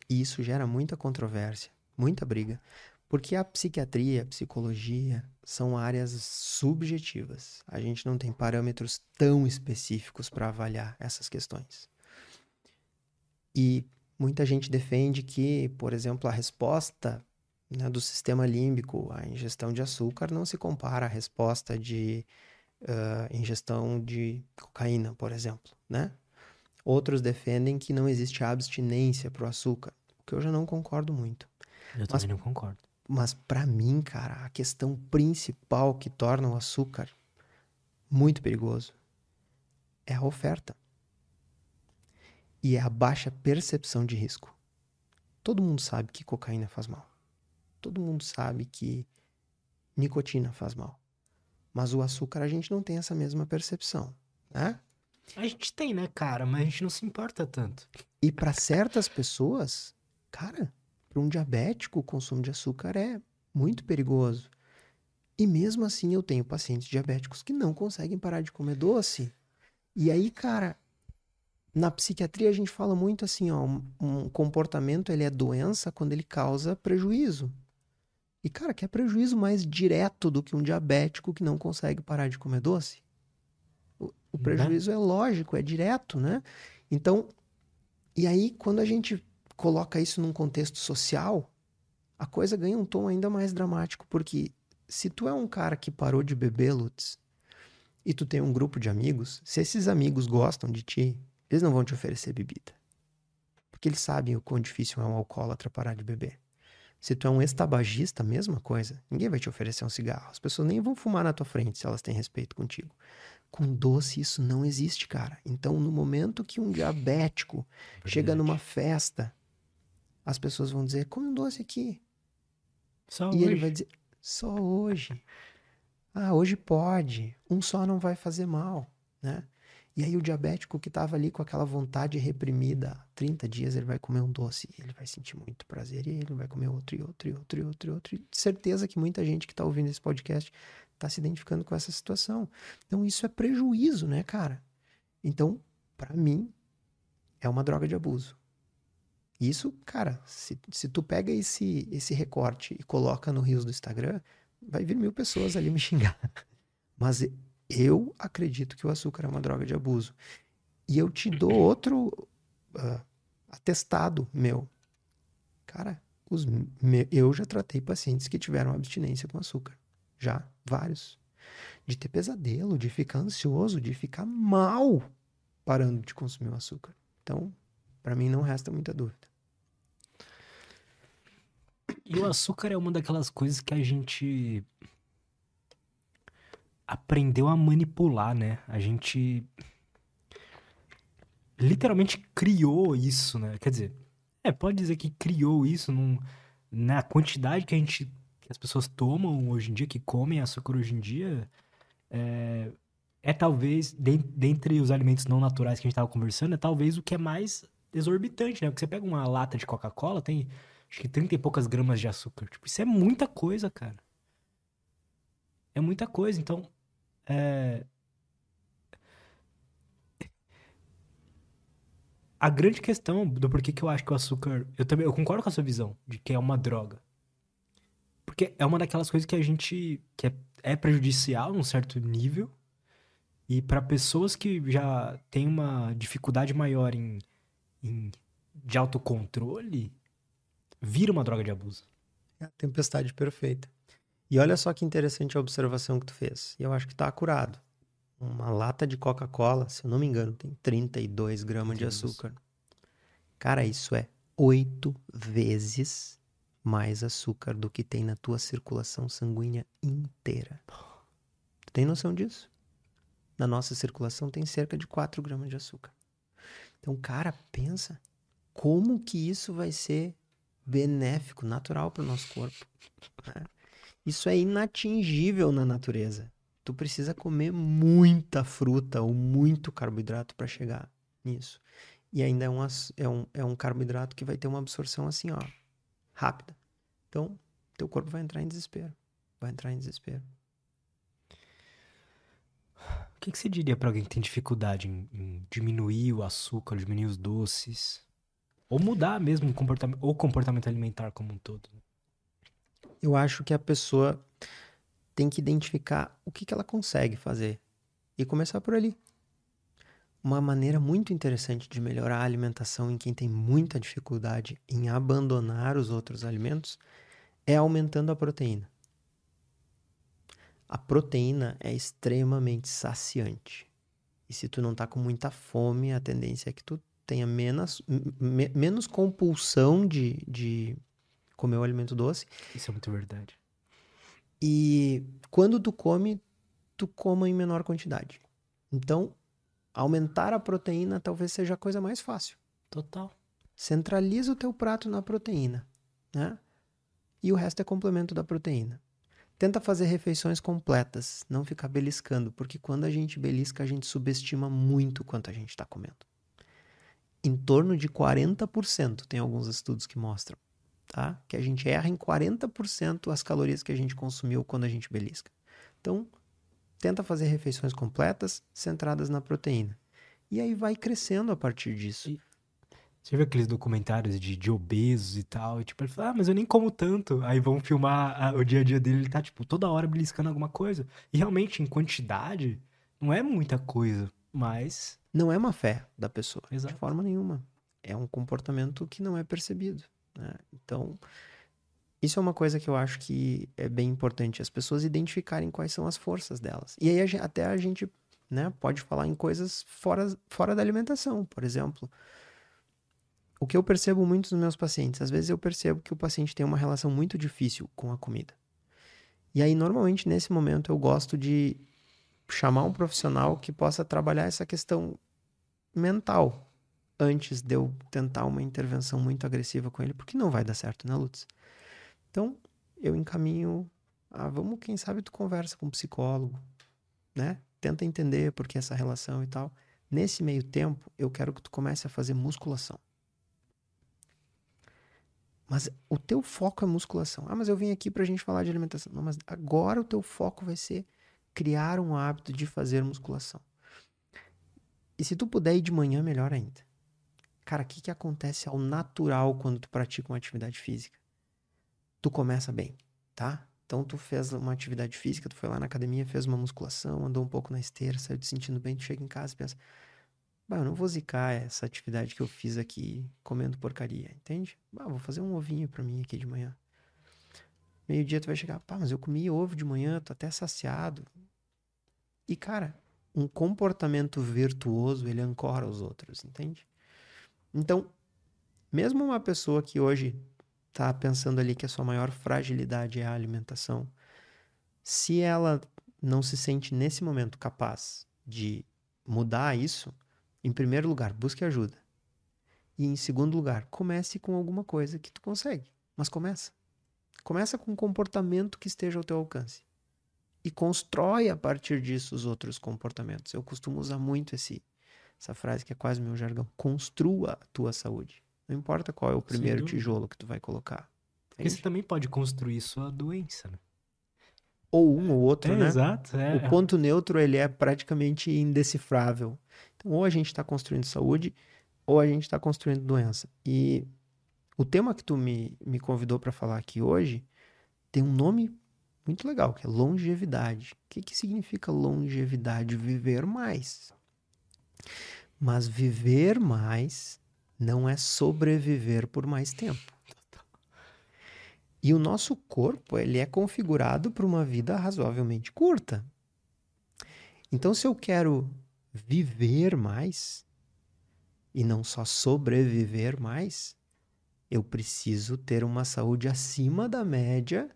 E isso gera muita controvérsia, muita briga, porque a psiquiatria, a psicologia são áreas subjetivas. A gente não tem parâmetros tão específicos para avaliar essas questões. E muita gente defende que, por exemplo, a resposta né, do sistema límbico à ingestão de açúcar não se compara à resposta de uh, ingestão de cocaína, por exemplo, né? Outros defendem que não existe abstinência para o açúcar, o que eu já não concordo muito. Eu Mas, também não concordo. Mas para mim, cara, a questão principal que torna o açúcar muito perigoso é a oferta. E é a baixa percepção de risco. Todo mundo sabe que cocaína faz mal. Todo mundo sabe que nicotina faz mal. Mas o açúcar a gente não tem essa mesma percepção, né? A gente tem, né, cara? Mas a gente não se importa tanto. E para certas pessoas, cara, para um diabético, o consumo de açúcar é muito perigoso. E mesmo assim, eu tenho pacientes diabéticos que não conseguem parar de comer doce. E aí, cara, na psiquiatria a gente fala muito assim, ó, um, comportamento ele é doença quando ele causa prejuízo. E cara, que é prejuízo mais direto do que um diabético que não consegue parar de comer doce? O, o prejuízo é lógico, é direto, né? Então, e aí quando a gente coloca isso num contexto social, a coisa ganha um tom ainda mais dramático, porque se tu é um cara que parou de beber, Lutz, e tu tem um grupo de amigos, se esses amigos gostam de ti, eles não vão te oferecer bebida. Porque eles sabem o quão difícil é um alcoólatra parar de beber. Se tu é um ex-tabagista, mesma coisa. Ninguém vai te oferecer um cigarro. As pessoas nem vão fumar na tua frente se elas têm respeito contigo. Com doce isso não existe, cara. Então, no momento que um diabético Verdade. chega numa festa as pessoas vão dizer: come um doce aqui. Só e hoje. ele vai dizer: só hoje. Ah, hoje pode. Um só não vai fazer mal, né? E aí o diabético que estava ali com aquela vontade reprimida há 30 dias, ele vai comer um doce, ele vai sentir muito prazer e ele vai comer outro e outro e outro e outro e outro. E certeza que muita gente que está ouvindo esse podcast está se identificando com essa situação. Então isso é prejuízo, né, cara? Então, para mim, é uma droga de abuso. Isso, cara, se, se tu pega esse, esse recorte e coloca no Rios do Instagram, vai vir mil pessoas ali me xingar. Mas eu acredito que o açúcar é uma droga de abuso. E eu te dou outro uh, atestado meu. Cara, os me, eu já tratei pacientes que tiveram abstinência com açúcar. Já, vários. De ter pesadelo, de ficar ansioso, de ficar mal parando de consumir o açúcar. Então, para mim não resta muita dúvida. E o açúcar é uma daquelas coisas que a gente aprendeu a manipular, né? A gente literalmente criou isso, né? Quer dizer, é, pode dizer que criou isso num, na quantidade que a gente que as pessoas tomam hoje em dia, que comem açúcar hoje em dia, é, é talvez, de, dentre os alimentos não naturais que a gente estava conversando, é talvez o que é mais exorbitante, né? Porque você pega uma lata de Coca-Cola, tem acho que 30 e poucas gramas de açúcar. Tipo, isso é muita coisa, cara. É muita coisa. Então, é... A grande questão do porquê que eu acho que o açúcar. Eu também eu concordo com a sua visão de que é uma droga. Porque é uma daquelas coisas que a gente. que é, é prejudicial num certo nível. E para pessoas que já têm uma dificuldade maior em, em de autocontrole, vira uma droga de abuso. É a tempestade perfeita. E olha só que interessante a observação que tu fez. E eu acho que tá acurado. Uma lata de Coca-Cola, se eu não me engano, tem 32 gramas de açúcar. Cara, isso é oito vezes mais açúcar do que tem na tua circulação sanguínea inteira. Tu tem noção disso? Na nossa circulação tem cerca de 4 gramas de açúcar. Então, cara, pensa como que isso vai ser benéfico, natural para o nosso corpo. Né? Isso é inatingível na natureza. Tu precisa comer muita fruta ou muito carboidrato para chegar nisso. E ainda é um, é, um, é um carboidrato que vai ter uma absorção assim, ó, rápida. Então, teu corpo vai entrar em desespero. Vai entrar em desespero. O que, que você diria para alguém que tem dificuldade em, em, diminuir o açúcar, diminuir os doces? Ou mudar mesmo o comportamento, ou comportamento alimentar como um todo? Eu acho que a pessoa tem que identificar o que, que ela consegue fazer e começar por ali. Uma maneira muito interessante de melhorar a alimentação em quem tem muita dificuldade em abandonar os outros alimentos é aumentando a proteína. A proteína é extremamente saciante. E se tu não tá com muita fome, a tendência é que tu tenha menos, me, menos compulsão de, de comer o alimento doce. Isso é muito verdade. E quando tu come, tu coma em menor quantidade. Então, aumentar a proteína talvez seja a coisa mais fácil. Total. Centraliza o teu prato na proteína, né? E o resto é complemento da proteína. Tenta fazer refeições completas, não ficar beliscando, porque quando a gente belisca, a gente subestima muito quanto a gente está comendo. Em torno de 40%, tem alguns estudos que mostram tá? Que a gente erra em 40% as calorias que a gente consumiu quando a gente belisca. Então, tenta fazer refeições completas, centradas na proteína. E aí vai crescendo a partir disso. E você viu aqueles documentários de, de obesos e tal? E, tipo, ele fala, ah, mas eu nem como tanto. Aí vão filmar a, o dia a dia dele, ele tá, tipo, toda hora beliscando alguma coisa. E realmente, em quantidade, não é muita coisa, mas. Não é uma fé da pessoa, Exato. de forma nenhuma. É um comportamento que não é percebido. Né? Então, isso é uma coisa que eu acho que é bem importante, as pessoas identificarem quais são as forças delas. E aí a gente, até a gente né, pode falar em coisas fora, fora da alimentação, por exemplo. O que eu percebo muito nos meus pacientes, às vezes eu percebo que o paciente tem uma relação muito difícil com a comida. E aí, normalmente, nesse momento, eu gosto de chamar um profissional que possa trabalhar essa questão mental, antes de eu tentar uma intervenção muito agressiva com ele, porque não vai dar certo, né, Lutz? Então, eu encaminho a, vamos, quem sabe tu conversa com um psicólogo, né? Tenta entender por que essa relação e tal. Nesse meio tempo, eu quero que tu comece a fazer musculação. Mas o teu foco é musculação. Ah, mas eu vim aqui pra gente falar de alimentação. Não, mas agora o teu foco vai ser criar um hábito de fazer musculação. E se tu puder ir de manhã, melhor ainda. Cara, o que, que acontece ao natural quando tu pratica uma atividade física? Tu começa bem, tá? Então tu fez uma atividade física, tu foi lá na academia, fez uma musculação, andou um pouco na esteira, saiu te sentindo bem, tu chega em casa e pensa, bah, eu não vou zicar essa atividade que eu fiz aqui comendo porcaria, entende? Bah, vou fazer um ovinho para mim aqui de manhã. Meio dia tu vai chegar, pá, mas eu comi ovo de manhã, tô até saciado. E cara, um comportamento virtuoso, ele ancora os outros, entende? Então, mesmo uma pessoa que hoje está pensando ali que a sua maior fragilidade é a alimentação, se ela não se sente nesse momento capaz de mudar isso, em primeiro lugar, busque ajuda. E em segundo lugar, comece com alguma coisa que tu consegue. Mas começa. Começa com um comportamento que esteja ao teu alcance. E constrói a partir disso os outros comportamentos. Eu costumo usar muito esse essa frase que é quase meu jargão. Construa a tua saúde. Não importa qual é o primeiro tijolo que tu vai colocar. Porque você também pode construir sua doença, né? Ou um ou outro, é, né? Exato. É. O ponto neutro, ele é praticamente indecifrável. Então, ou a gente está construindo saúde, ou a gente está construindo doença. E o tema que tu me, me convidou para falar aqui hoje tem um nome muito legal, que é longevidade. O que, que significa longevidade? Viver mais. Mas viver mais não é sobreviver por mais tempo. E o nosso corpo, ele é configurado para uma vida razoavelmente curta. Então, se eu quero viver mais e não só sobreviver mais, eu preciso ter uma saúde acima da média,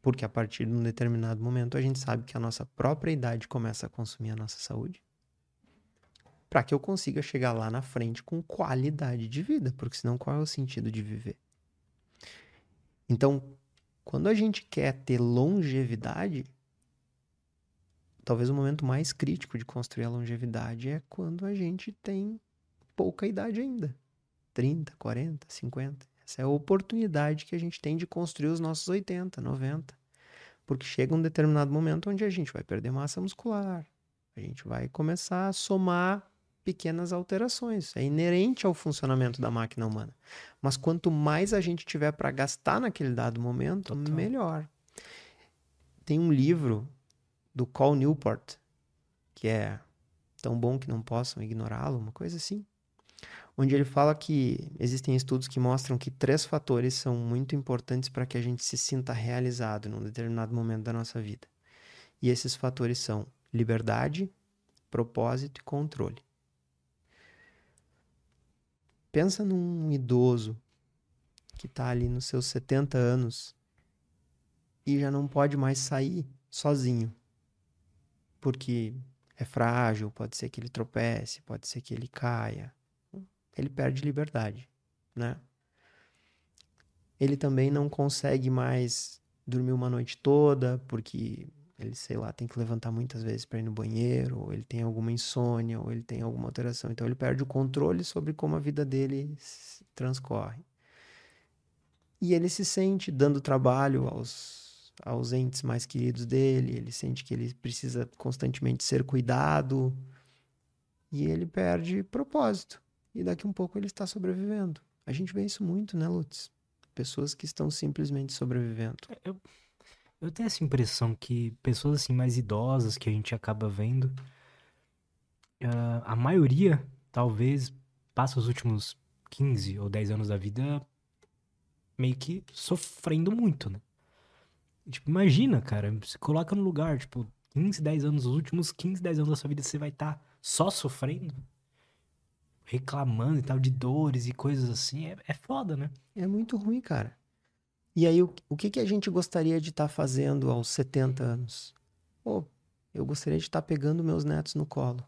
porque a partir de um determinado momento a gente sabe que a nossa própria idade começa a consumir a nossa saúde. Para que eu consiga chegar lá na frente com qualidade de vida, porque senão qual é o sentido de viver? Então, quando a gente quer ter longevidade, talvez o momento mais crítico de construir a longevidade é quando a gente tem pouca idade ainda 30, 40, 50. Essa é a oportunidade que a gente tem de construir os nossos 80, 90. Porque chega um determinado momento onde a gente vai perder massa muscular, a gente vai começar a somar pequenas alterações. É inerente ao funcionamento da máquina humana. Mas quanto mais a gente tiver para gastar naquele dado momento, Total. melhor. Tem um livro do Cal Newport, que é tão bom que não possam ignorá-lo, uma coisa assim, onde ele fala que existem estudos que mostram que três fatores são muito importantes para que a gente se sinta realizado num determinado momento da nossa vida. E esses fatores são liberdade, propósito e controle. Pensa num idoso que está ali nos seus 70 anos e já não pode mais sair sozinho. Porque é frágil, pode ser que ele tropece, pode ser que ele caia. Ele perde liberdade, né? Ele também não consegue mais dormir uma noite toda, porque ele, sei lá, tem que levantar muitas vezes para ir no banheiro, ou ele tem alguma insônia, ou ele tem alguma alteração. Então ele perde o controle sobre como a vida dele transcorre. E ele se sente dando trabalho aos, aos entes mais queridos dele, ele sente que ele precisa constantemente ser cuidado, e ele perde propósito. E daqui um pouco ele está sobrevivendo. A gente vê isso muito, né, Lutz? Pessoas que estão simplesmente sobrevivendo. Eu, eu tenho essa impressão que pessoas assim mais idosas que a gente acaba vendo, uh, a maioria talvez passa os últimos 15 ou 10 anos da vida meio que sofrendo muito, né? Tipo, imagina, cara, se coloca no lugar, tipo, 15, 10 anos, os últimos 15, 10 anos da sua vida você vai estar tá só sofrendo, reclamando e tal, de dores e coisas assim, é, é foda, né? É muito ruim, cara. E aí, o, o que, que a gente gostaria de estar tá fazendo aos 70 anos? Pô, eu gostaria de estar tá pegando meus netos no colo.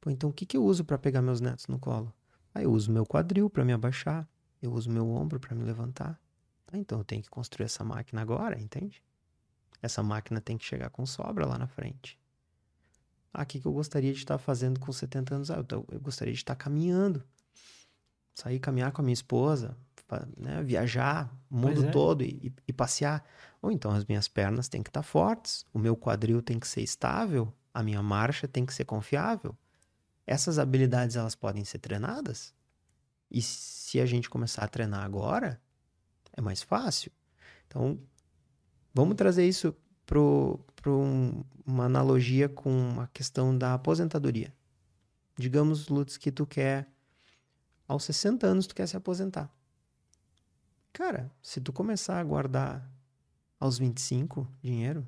Pô, então o que, que eu uso para pegar meus netos no colo? Ah, eu uso meu quadril para me abaixar. Eu uso meu ombro para me levantar. Ah, então eu tenho que construir essa máquina agora, entende? Essa máquina tem que chegar com sobra lá na frente. Ah, o que, que eu gostaria de estar fazendo com 70 anos? Ah, eu, eu gostaria de estar caminhando. Sair caminhar com a minha esposa, né, viajar o mundo é. todo e, e, passear. Ou então as minhas pernas têm que estar fortes, o meu quadril tem que ser estável, a minha marcha tem que ser confiável. Essas habilidades elas podem ser treinadas. E se a gente começar a treinar agora, é mais fácil. Então, vamos trazer isso para um, uma analogia com a questão da aposentadoria. Digamos, Lutz, que tu quer, aos 60 anos, tu quer se aposentar. Cara, se tu começar a guardar aos 25 dinheiro,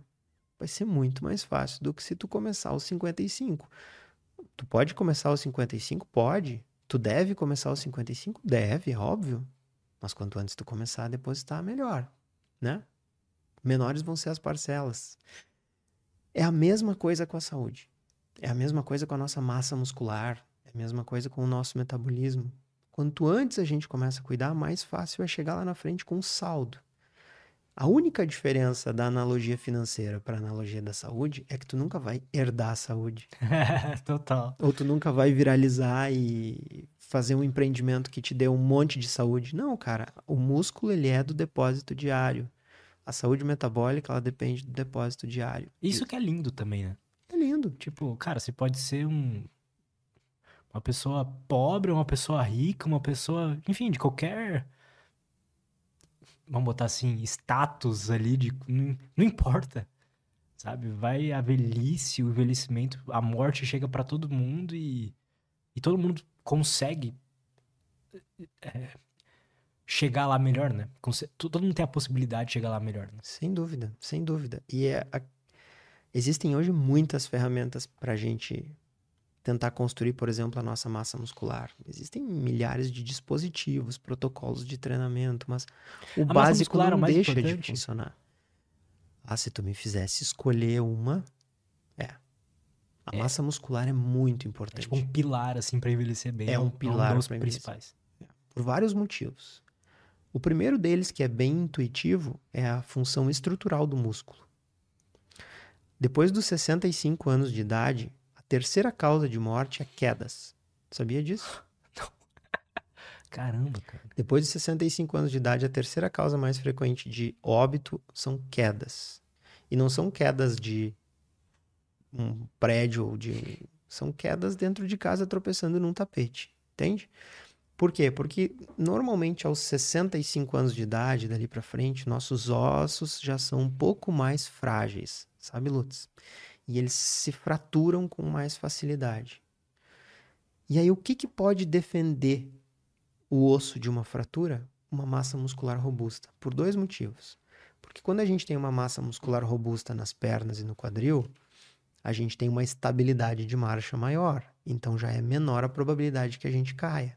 vai ser muito mais fácil do que se tu começar aos 55. Tu pode começar aos 55? Pode. Tu deve começar aos 55? Deve, é óbvio. Mas quanto antes tu começar a depositar, melhor, né? Menores vão ser as parcelas. É a mesma coisa com a saúde. É a mesma coisa com a nossa massa muscular. É a mesma coisa com o nosso metabolismo. Quanto antes a gente começa a cuidar, mais fácil é chegar lá na frente com um saldo. A única diferença da analogia financeira para a analogia da saúde é que tu nunca vai herdar a saúde. Total. Ou tu nunca vai viralizar e fazer um empreendimento que te dê um monte de saúde. Não, cara, o músculo ele é do depósito diário. A saúde metabólica ela depende do depósito diário. Isso que é lindo também, né? É lindo. Tipo, cara, você pode ser um uma pessoa pobre, uma pessoa rica, uma pessoa, enfim, de qualquer vamos botar assim, status ali de. Não, não importa. Sabe? Vai a velhice, o envelhecimento, a morte chega para todo mundo e, e todo mundo consegue é, chegar lá melhor, né? Todo mundo tem a possibilidade de chegar lá melhor. Né? Sem dúvida, sem dúvida. E é a... existem hoje muitas ferramentas para a gente tentar construir, por exemplo, a nossa massa muscular. Existem milhares de dispositivos, protocolos de treinamento, mas o a básico não é deixa importante. de funcionar. Ah, se tu me fizesse escolher uma, é. A é. massa muscular é muito importante. É tipo um pilar assim para envelhecer bem. É um pilar é um dos principais. É. Por vários motivos. O primeiro deles, que é bem intuitivo, é a função estrutural do músculo. Depois dos 65 anos de idade, a terceira causa de morte é quedas. Sabia disso? Não. Caramba, cara. Depois de 65 anos de idade, a terceira causa mais frequente de óbito são quedas. E não são quedas de um prédio ou de. São quedas dentro de casa tropeçando num tapete. Entende? Por quê? Porque normalmente aos 65 anos de idade, dali para frente, nossos ossos já são um pouco mais frágeis, sabe, Lutz? E eles se fraturam com mais facilidade. E aí, o que, que pode defender o osso de uma fratura? Uma massa muscular robusta. Por dois motivos. Porque quando a gente tem uma massa muscular robusta nas pernas e no quadril, a gente tem uma estabilidade de marcha maior. Então já é menor a probabilidade que a gente caia.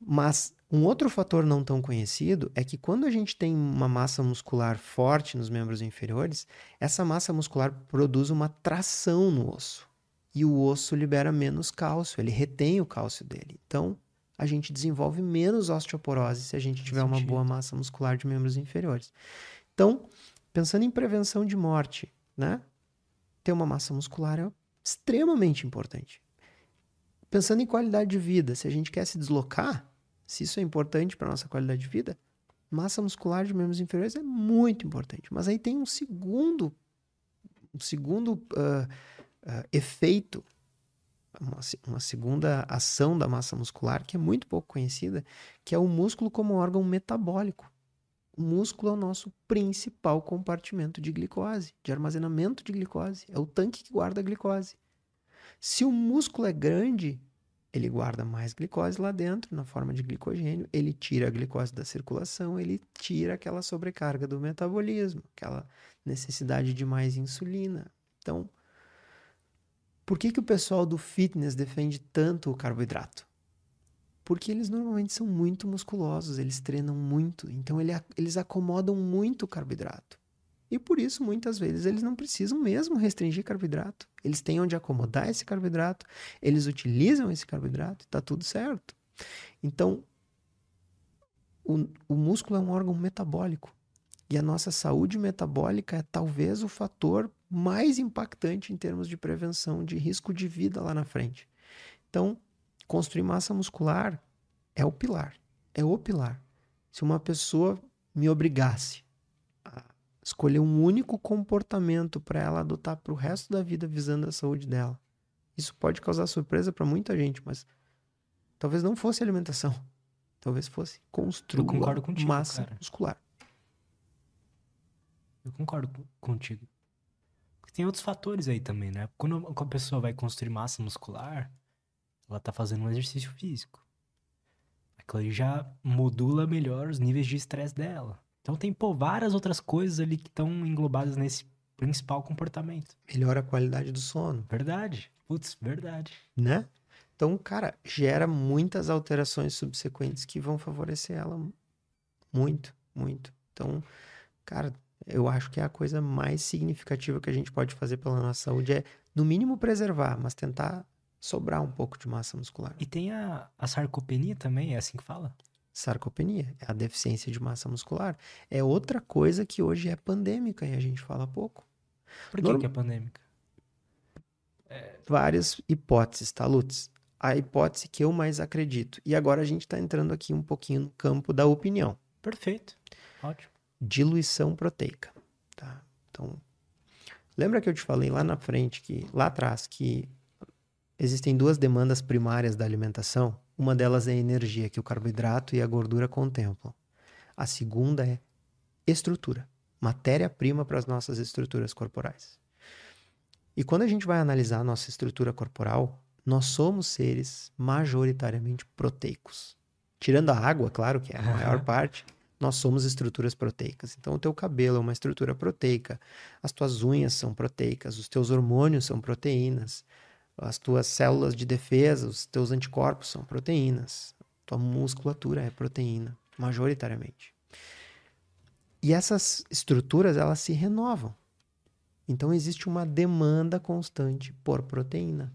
Mas um outro fator não tão conhecido é que quando a gente tem uma massa muscular forte nos membros inferiores, essa massa muscular produz uma tração no osso. E o osso libera menos cálcio, ele retém o cálcio dele. Então, a gente desenvolve menos osteoporose se a gente tiver uma boa massa muscular de membros inferiores. Então, pensando em prevenção de morte, né? Ter uma massa muscular é extremamente importante. Pensando em qualidade de vida, se a gente quer se deslocar, se isso é importante para nossa qualidade de vida, massa muscular de membros inferiores é muito importante. Mas aí tem um segundo, um segundo uh, uh, efeito, uma, uma segunda ação da massa muscular que é muito pouco conhecida, que é o músculo como órgão metabólico. O músculo é o nosso principal compartimento de glicose, de armazenamento de glicose. É o tanque que guarda a glicose. Se o músculo é grande, ele guarda mais glicose lá dentro, na forma de glicogênio, ele tira a glicose da circulação, ele tira aquela sobrecarga do metabolismo, aquela necessidade de mais insulina. Então, por que, que o pessoal do fitness defende tanto o carboidrato? Porque eles normalmente são muito musculosos, eles treinam muito, então ele, eles acomodam muito o carboidrato. E por isso, muitas vezes, eles não precisam mesmo restringir carboidrato. Eles têm onde acomodar esse carboidrato, eles utilizam esse carboidrato e está tudo certo. Então, o, o músculo é um órgão metabólico. E a nossa saúde metabólica é talvez o fator mais impactante em termos de prevenção de risco de vida lá na frente. Então, construir massa muscular é o pilar. É o pilar. Se uma pessoa me obrigasse escolher um único comportamento para ela adotar para o resto da vida visando a saúde dela. Isso pode causar surpresa para muita gente, mas talvez não fosse alimentação. Talvez fosse construir massa cara. muscular. Eu concordo contigo. Porque tem outros fatores aí também, né? Quando a pessoa vai construir massa muscular, ela tá fazendo um exercício físico. Aquilo aí já modula melhor os níveis de estresse dela. Então tem, pô, várias outras coisas ali que estão englobadas nesse principal comportamento. Melhora a qualidade do sono. Verdade. Putz, verdade. Né? Então, cara, gera muitas alterações subsequentes que vão favorecer ela muito, muito. Então, cara, eu acho que é a coisa mais significativa que a gente pode fazer pela nossa saúde é, no mínimo, preservar, mas tentar sobrar um pouco de massa muscular. E tem a, a sarcopenia também, é assim que fala? Sarcopenia, é a deficiência de massa muscular. É outra coisa que hoje é pandêmica e a gente fala pouco. Por que, Norm... que é pandêmica? É... Várias hipóteses, tá, Lutz? A hipótese que eu mais acredito. E agora a gente está entrando aqui um pouquinho no campo da opinião. Perfeito. Ótimo. Diluição proteica. Tá? Então, lembra que eu te falei lá na frente, que lá atrás, que existem duas demandas primárias da alimentação? Uma delas é a energia que o carboidrato e a gordura contemplam. A segunda é estrutura, matéria-prima para as nossas estruturas corporais. E quando a gente vai analisar a nossa estrutura corporal, nós somos seres majoritariamente proteicos. Tirando a água, claro, que é a maior parte, nós somos estruturas proteicas. Então, o teu cabelo é uma estrutura proteica, as tuas unhas são proteicas, os teus hormônios são proteínas, as tuas células de defesa, os teus anticorpos são proteínas, tua musculatura é proteína, majoritariamente. E essas estruturas, elas se renovam. Então, existe uma demanda constante por proteína.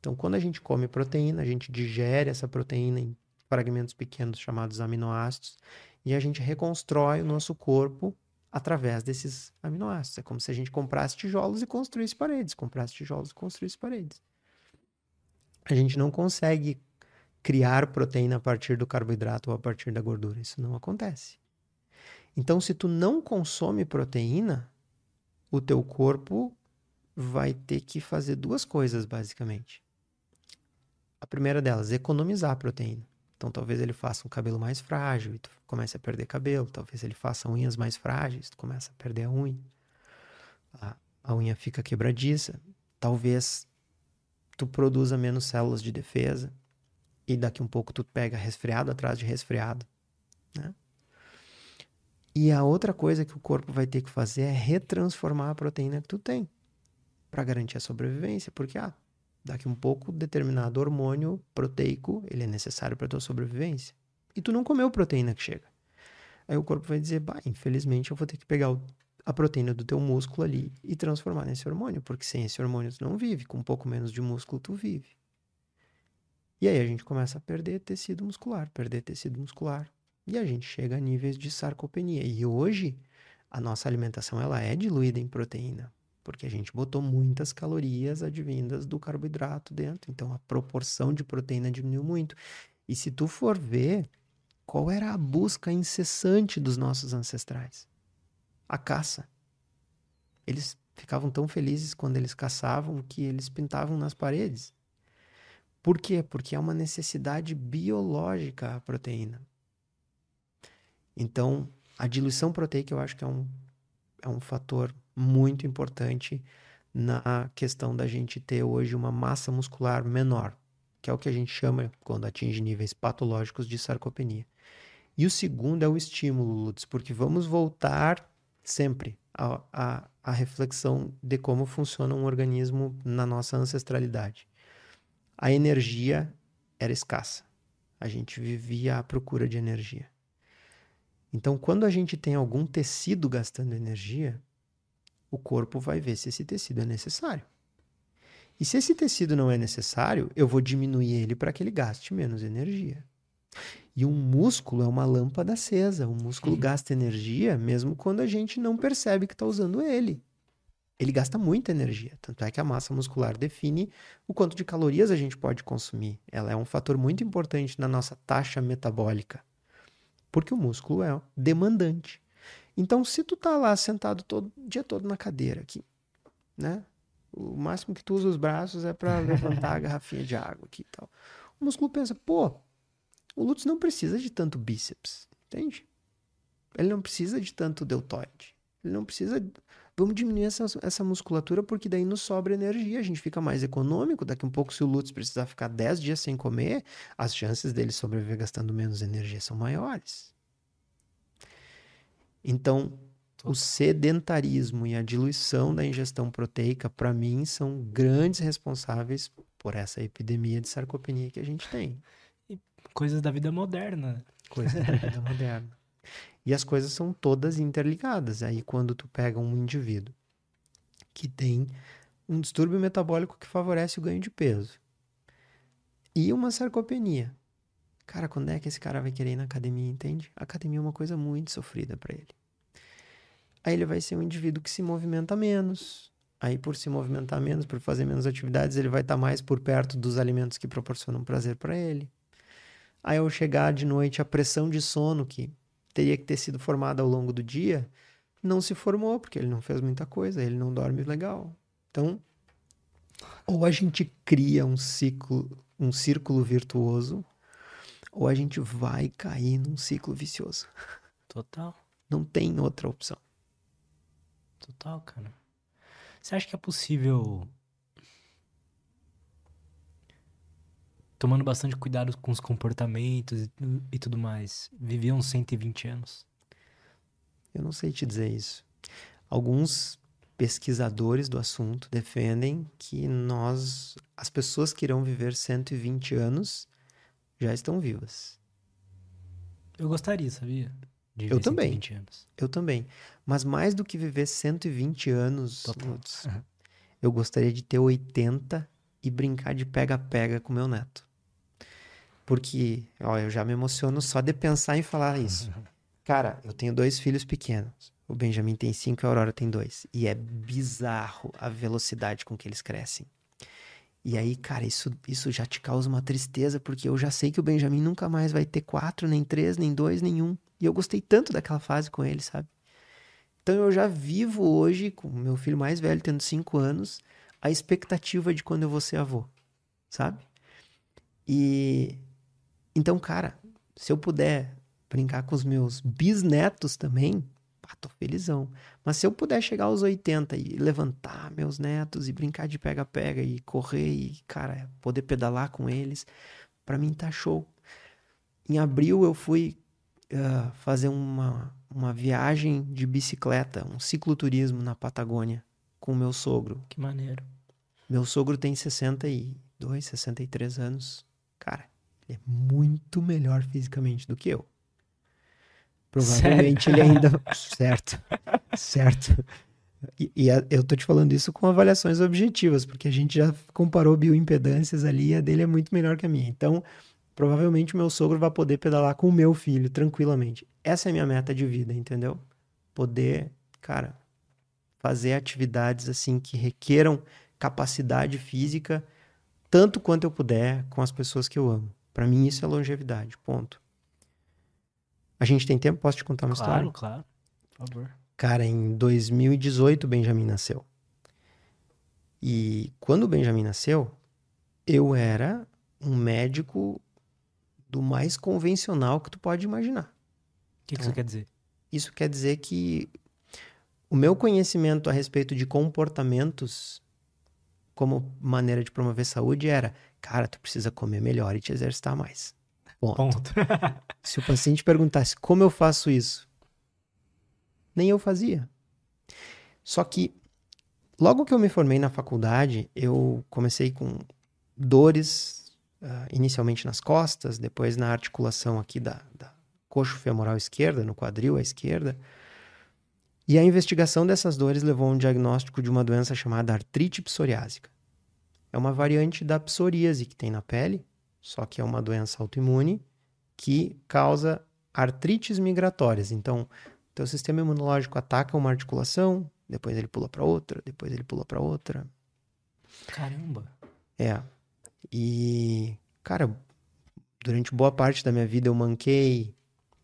Então, quando a gente come proteína, a gente digere essa proteína em fragmentos pequenos chamados aminoácidos e a gente reconstrói o nosso corpo através desses aminoácidos. É como se a gente comprasse tijolos e construísse paredes, comprasse tijolos e construísse paredes. A gente não consegue criar proteína a partir do carboidrato ou a partir da gordura. Isso não acontece. Então, se tu não consome proteína, o teu corpo vai ter que fazer duas coisas, basicamente. A primeira delas, economizar proteína. Então, talvez ele faça um cabelo mais frágil e tu comece a perder cabelo. Talvez ele faça unhas mais frágeis, tu começa a perder a unha. A, a unha fica quebradiça. Talvez tu produza menos células de defesa e daqui um pouco tu pega resfriado atrás de resfriado, né? E a outra coisa que o corpo vai ter que fazer é retransformar a proteína que tu tem para garantir a sobrevivência, porque ah, daqui um pouco determinado hormônio proteico, ele é necessário para tua sobrevivência. E tu não comeu proteína que chega. Aí o corpo vai dizer, bah, infelizmente eu vou ter que pegar a proteína do teu músculo ali e transformar nesse hormônio, porque sem esse hormônio tu não vive, com um pouco menos de músculo tu vive. E aí a gente começa a perder tecido muscular, perder tecido muscular. E a gente chega a níveis de sarcopenia. E hoje a nossa alimentação ela é diluída em proteína, porque a gente botou muitas calorias advindas do carboidrato dentro. Então a proporção de proteína diminuiu muito. E se tu for ver, qual era a busca incessante dos nossos ancestrais? A caça. Eles ficavam tão felizes quando eles caçavam que eles pintavam nas paredes. Por quê? Porque é uma necessidade biológica a proteína. Então, a diluição proteica eu acho que é um, é um fator muito importante na questão da gente ter hoje uma massa muscular menor, que é o que a gente chama, quando atinge níveis patológicos, de sarcopenia. E o segundo é o estímulo, Lutz, porque vamos voltar sempre à, à, reflexão de como funciona um organismo na nossa ancestralidade a energia era escassa. A gente vivia à procura de energia. Então, quando a gente tem algum tecido gastando energia, o corpo vai ver se esse tecido é necessário. E se esse tecido não é necessário, eu vou diminuir ele para que ele gaste menos energia. E um músculo é uma lâmpada acesa. O músculo gasta energia mesmo quando a gente não percebe que está usando ele ele gasta muita energia. Tanto é que a massa muscular define o quanto de calorias a gente pode consumir. Ela é um fator muito importante na nossa taxa metabólica. Porque o músculo é demandante. Então, se tu tá lá sentado todo dia todo na cadeira aqui, né? O máximo que tu usa os braços é para levantar a garrafinha de água aqui e tal. O músculo pensa, pô, o Lutz não precisa de tanto bíceps, entende? Ele não precisa de tanto deltoide. Ele não precisa Vamos diminuir essa, essa musculatura porque daí nos sobra energia, a gente fica mais econômico. Daqui um pouco, se o Lutz precisar ficar 10 dias sem comer, as chances dele sobreviver gastando menos energia são maiores. Então, o sedentarismo e a diluição da ingestão proteica, para mim, são grandes responsáveis por essa epidemia de sarcopenia que a gente tem. E coisas da vida moderna. Coisas da vida moderna. E as coisas são todas interligadas. Aí quando tu pega um indivíduo que tem um distúrbio metabólico que favorece o ganho de peso e uma sarcopenia. Cara, quando é que esse cara vai querer ir na academia, entende? A academia é uma coisa muito sofrida para ele. Aí ele vai ser um indivíduo que se movimenta menos. Aí, por se movimentar menos, por fazer menos atividades, ele vai estar tá mais por perto dos alimentos que proporcionam prazer para ele. Aí, ao chegar de noite, a pressão de sono que teria que ter sido formada ao longo do dia, não se formou, porque ele não fez muita coisa, ele não dorme legal. Então, ou a gente cria um ciclo, um círculo virtuoso, ou a gente vai cair num ciclo vicioso. Total. Não tem outra opção. Total, cara. Você acha que é possível tomando bastante cuidado com os comportamentos e, e tudo mais, viver uns 120 anos? Eu não sei te dizer isso. Alguns pesquisadores do assunto defendem que nós, as pessoas que irão viver 120 anos, já estão vivas. Eu gostaria, sabia? De eu também. Anos. Eu também. Mas mais do que viver 120 anos, Lutz, uhum. eu gostaria de ter 80 e brincar de pega-pega com meu neto. Porque, ó, eu já me emociono só de pensar em falar isso. Cara, eu tenho dois filhos pequenos. O Benjamin tem cinco e a Aurora tem dois. E é bizarro a velocidade com que eles crescem. E aí, cara, isso, isso já te causa uma tristeza, porque eu já sei que o Benjamin nunca mais vai ter quatro, nem três, nem dois, nenhum. E eu gostei tanto daquela fase com ele, sabe? Então eu já vivo hoje, com meu filho mais velho tendo cinco anos, a expectativa de quando eu vou ser avô, sabe? E então, cara, se eu puder brincar com os meus bisnetos também, pá, tô felizão. Mas se eu puder chegar aos 80 e levantar meus netos e brincar de pega-pega e correr e, cara, poder pedalar com eles, para mim tá show. Em abril eu fui uh, fazer uma, uma viagem de bicicleta, um cicloturismo na Patagônia com o meu sogro. Que maneiro. Meu sogro tem 62, 63 anos. Cara, ele é muito melhor fisicamente do que eu. Provavelmente Sério? ele ainda. certo. Certo. E, e a, eu tô te falando isso com avaliações objetivas, porque a gente já comparou bioimpedâncias ali e a dele é muito melhor que a minha. Então, provavelmente o meu sogro vai poder pedalar com o meu filho tranquilamente. Essa é a minha meta de vida, entendeu? Poder, cara, fazer atividades assim que requeram capacidade física tanto quanto eu puder com as pessoas que eu amo. Para mim, isso é longevidade. Ponto. A gente tem tempo? Posso te contar uma claro, história? Claro, claro. Por favor. Cara, em 2018, o Benjamin nasceu. E quando o Benjamin nasceu, eu era um médico do mais convencional que tu pode imaginar. O que, que isso então, quer dizer? Isso quer dizer que o meu conhecimento a respeito de comportamentos como maneira de promover saúde era Cara, tu precisa comer melhor e te exercitar mais. Ponto. Ponto. Se o paciente perguntasse como eu faço isso, nem eu fazia. Só que logo que eu me formei na faculdade, eu comecei com dores, uh, inicialmente nas costas, depois na articulação aqui da, da coxo femoral esquerda, no quadril à esquerda. E a investigação dessas dores levou a um diagnóstico de uma doença chamada artrite psoriásica é uma variante da psoríase que tem na pele, só que é uma doença autoimune que causa artrites migratórias. Então, teu sistema imunológico ataca uma articulação, depois ele pula para outra, depois ele pula para outra. Caramba. É. E, cara, durante boa parte da minha vida eu manquei,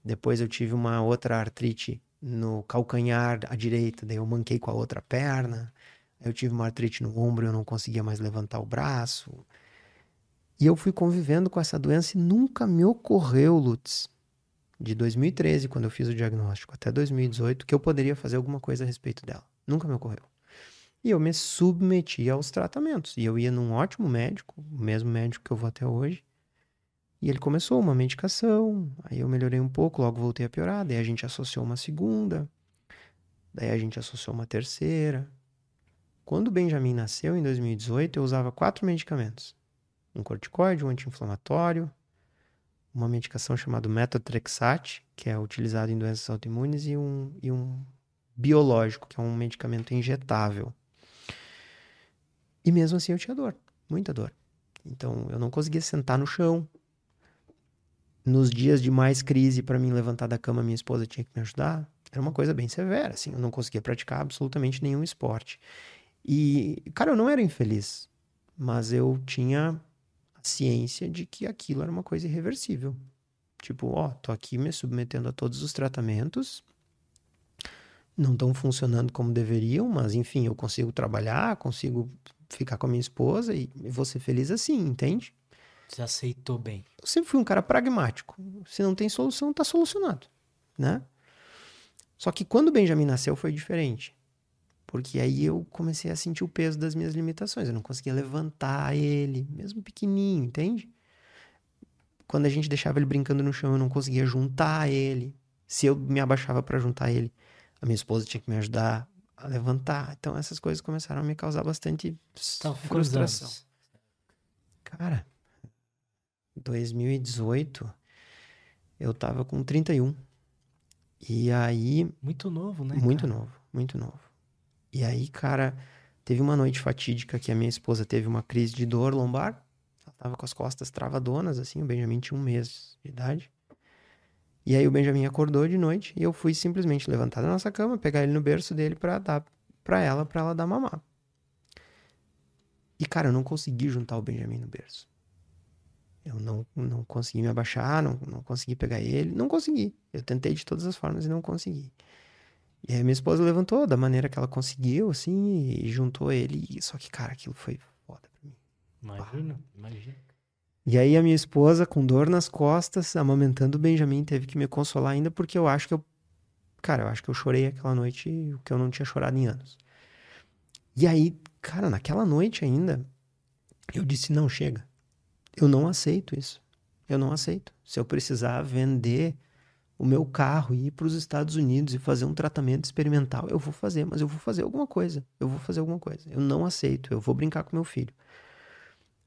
depois eu tive uma outra artrite no calcanhar à direita, daí eu manquei com a outra perna. Eu tive uma artrite no ombro, eu não conseguia mais levantar o braço. E eu fui convivendo com essa doença e nunca me ocorreu, Lutz, de 2013, quando eu fiz o diagnóstico, até 2018, que eu poderia fazer alguma coisa a respeito dela. Nunca me ocorreu. E eu me submeti aos tratamentos. E eu ia num ótimo médico, o mesmo médico que eu vou até hoje. E ele começou uma medicação, aí eu melhorei um pouco, logo voltei a piorar. Daí a gente associou uma segunda, daí a gente associou uma terceira. Quando o Benjamin nasceu, em 2018, eu usava quatro medicamentos: um corticoide, um anti-inflamatório, uma medicação chamada metotrexate, que é utilizado em doenças autoimunes, e um, e um biológico, que é um medicamento injetável. E mesmo assim eu tinha dor, muita dor. Então eu não conseguia sentar no chão. Nos dias de mais crise, para mim levantar da cama, minha esposa tinha que me ajudar. Era uma coisa bem severa, assim, eu não conseguia praticar absolutamente nenhum esporte. E, cara, eu não era infeliz, mas eu tinha ciência de que aquilo era uma coisa irreversível. Tipo, ó, tô aqui me submetendo a todos os tratamentos, não estão funcionando como deveriam, mas enfim, eu consigo trabalhar, consigo ficar com a minha esposa e, vou ser feliz assim, entende? Você aceitou bem. Eu sempre fui um cara pragmático. Se não tem solução, tá solucionado, né? Só que quando o Benjamin nasceu foi diferente. Porque aí eu comecei a sentir o peso das minhas limitações. Eu não conseguia levantar ele, mesmo pequenininho, entende? Quando a gente deixava ele brincando no chão, eu não conseguia juntar ele. Se eu me abaixava para juntar ele, a minha esposa tinha que me ajudar a levantar. Então essas coisas começaram a me causar bastante Então, frustração. Cara, 2018 eu tava com 31. E aí, Muito novo, né? muito cara? novo, muito novo. E aí, cara, teve uma noite fatídica que a minha esposa teve uma crise de dor lombar. Ela tava com as costas travadonas, assim. O Benjamin tinha um mês de idade. E aí o Benjamin acordou de noite e eu fui simplesmente levantar da nossa cama, pegar ele no berço dele pra dar pra ela, pra ela dar mamar. E, cara, eu não consegui juntar o Benjamin no berço. Eu não, não consegui me abaixar, não, não consegui pegar ele, não consegui. Eu tentei de todas as formas e não consegui. E aí minha esposa levantou da maneira que ela conseguiu, assim, e juntou ele. E- Só que, cara, aquilo foi foda pra mim. Imagina, imagina. E aí a minha esposa, com dor nas costas, amamentando o Benjamin, teve que me consolar ainda, porque eu acho que eu. Cara, eu acho que eu chorei aquela noite o que eu não tinha chorado em anos. E aí, cara, naquela noite ainda, eu disse: não, chega. Eu não aceito isso. Eu não aceito. Se eu precisar vender o meu carro e ir para os Estados Unidos e fazer um tratamento experimental, eu vou fazer, mas eu vou fazer alguma coisa. Eu vou fazer alguma coisa. Eu não aceito. Eu vou brincar com meu filho.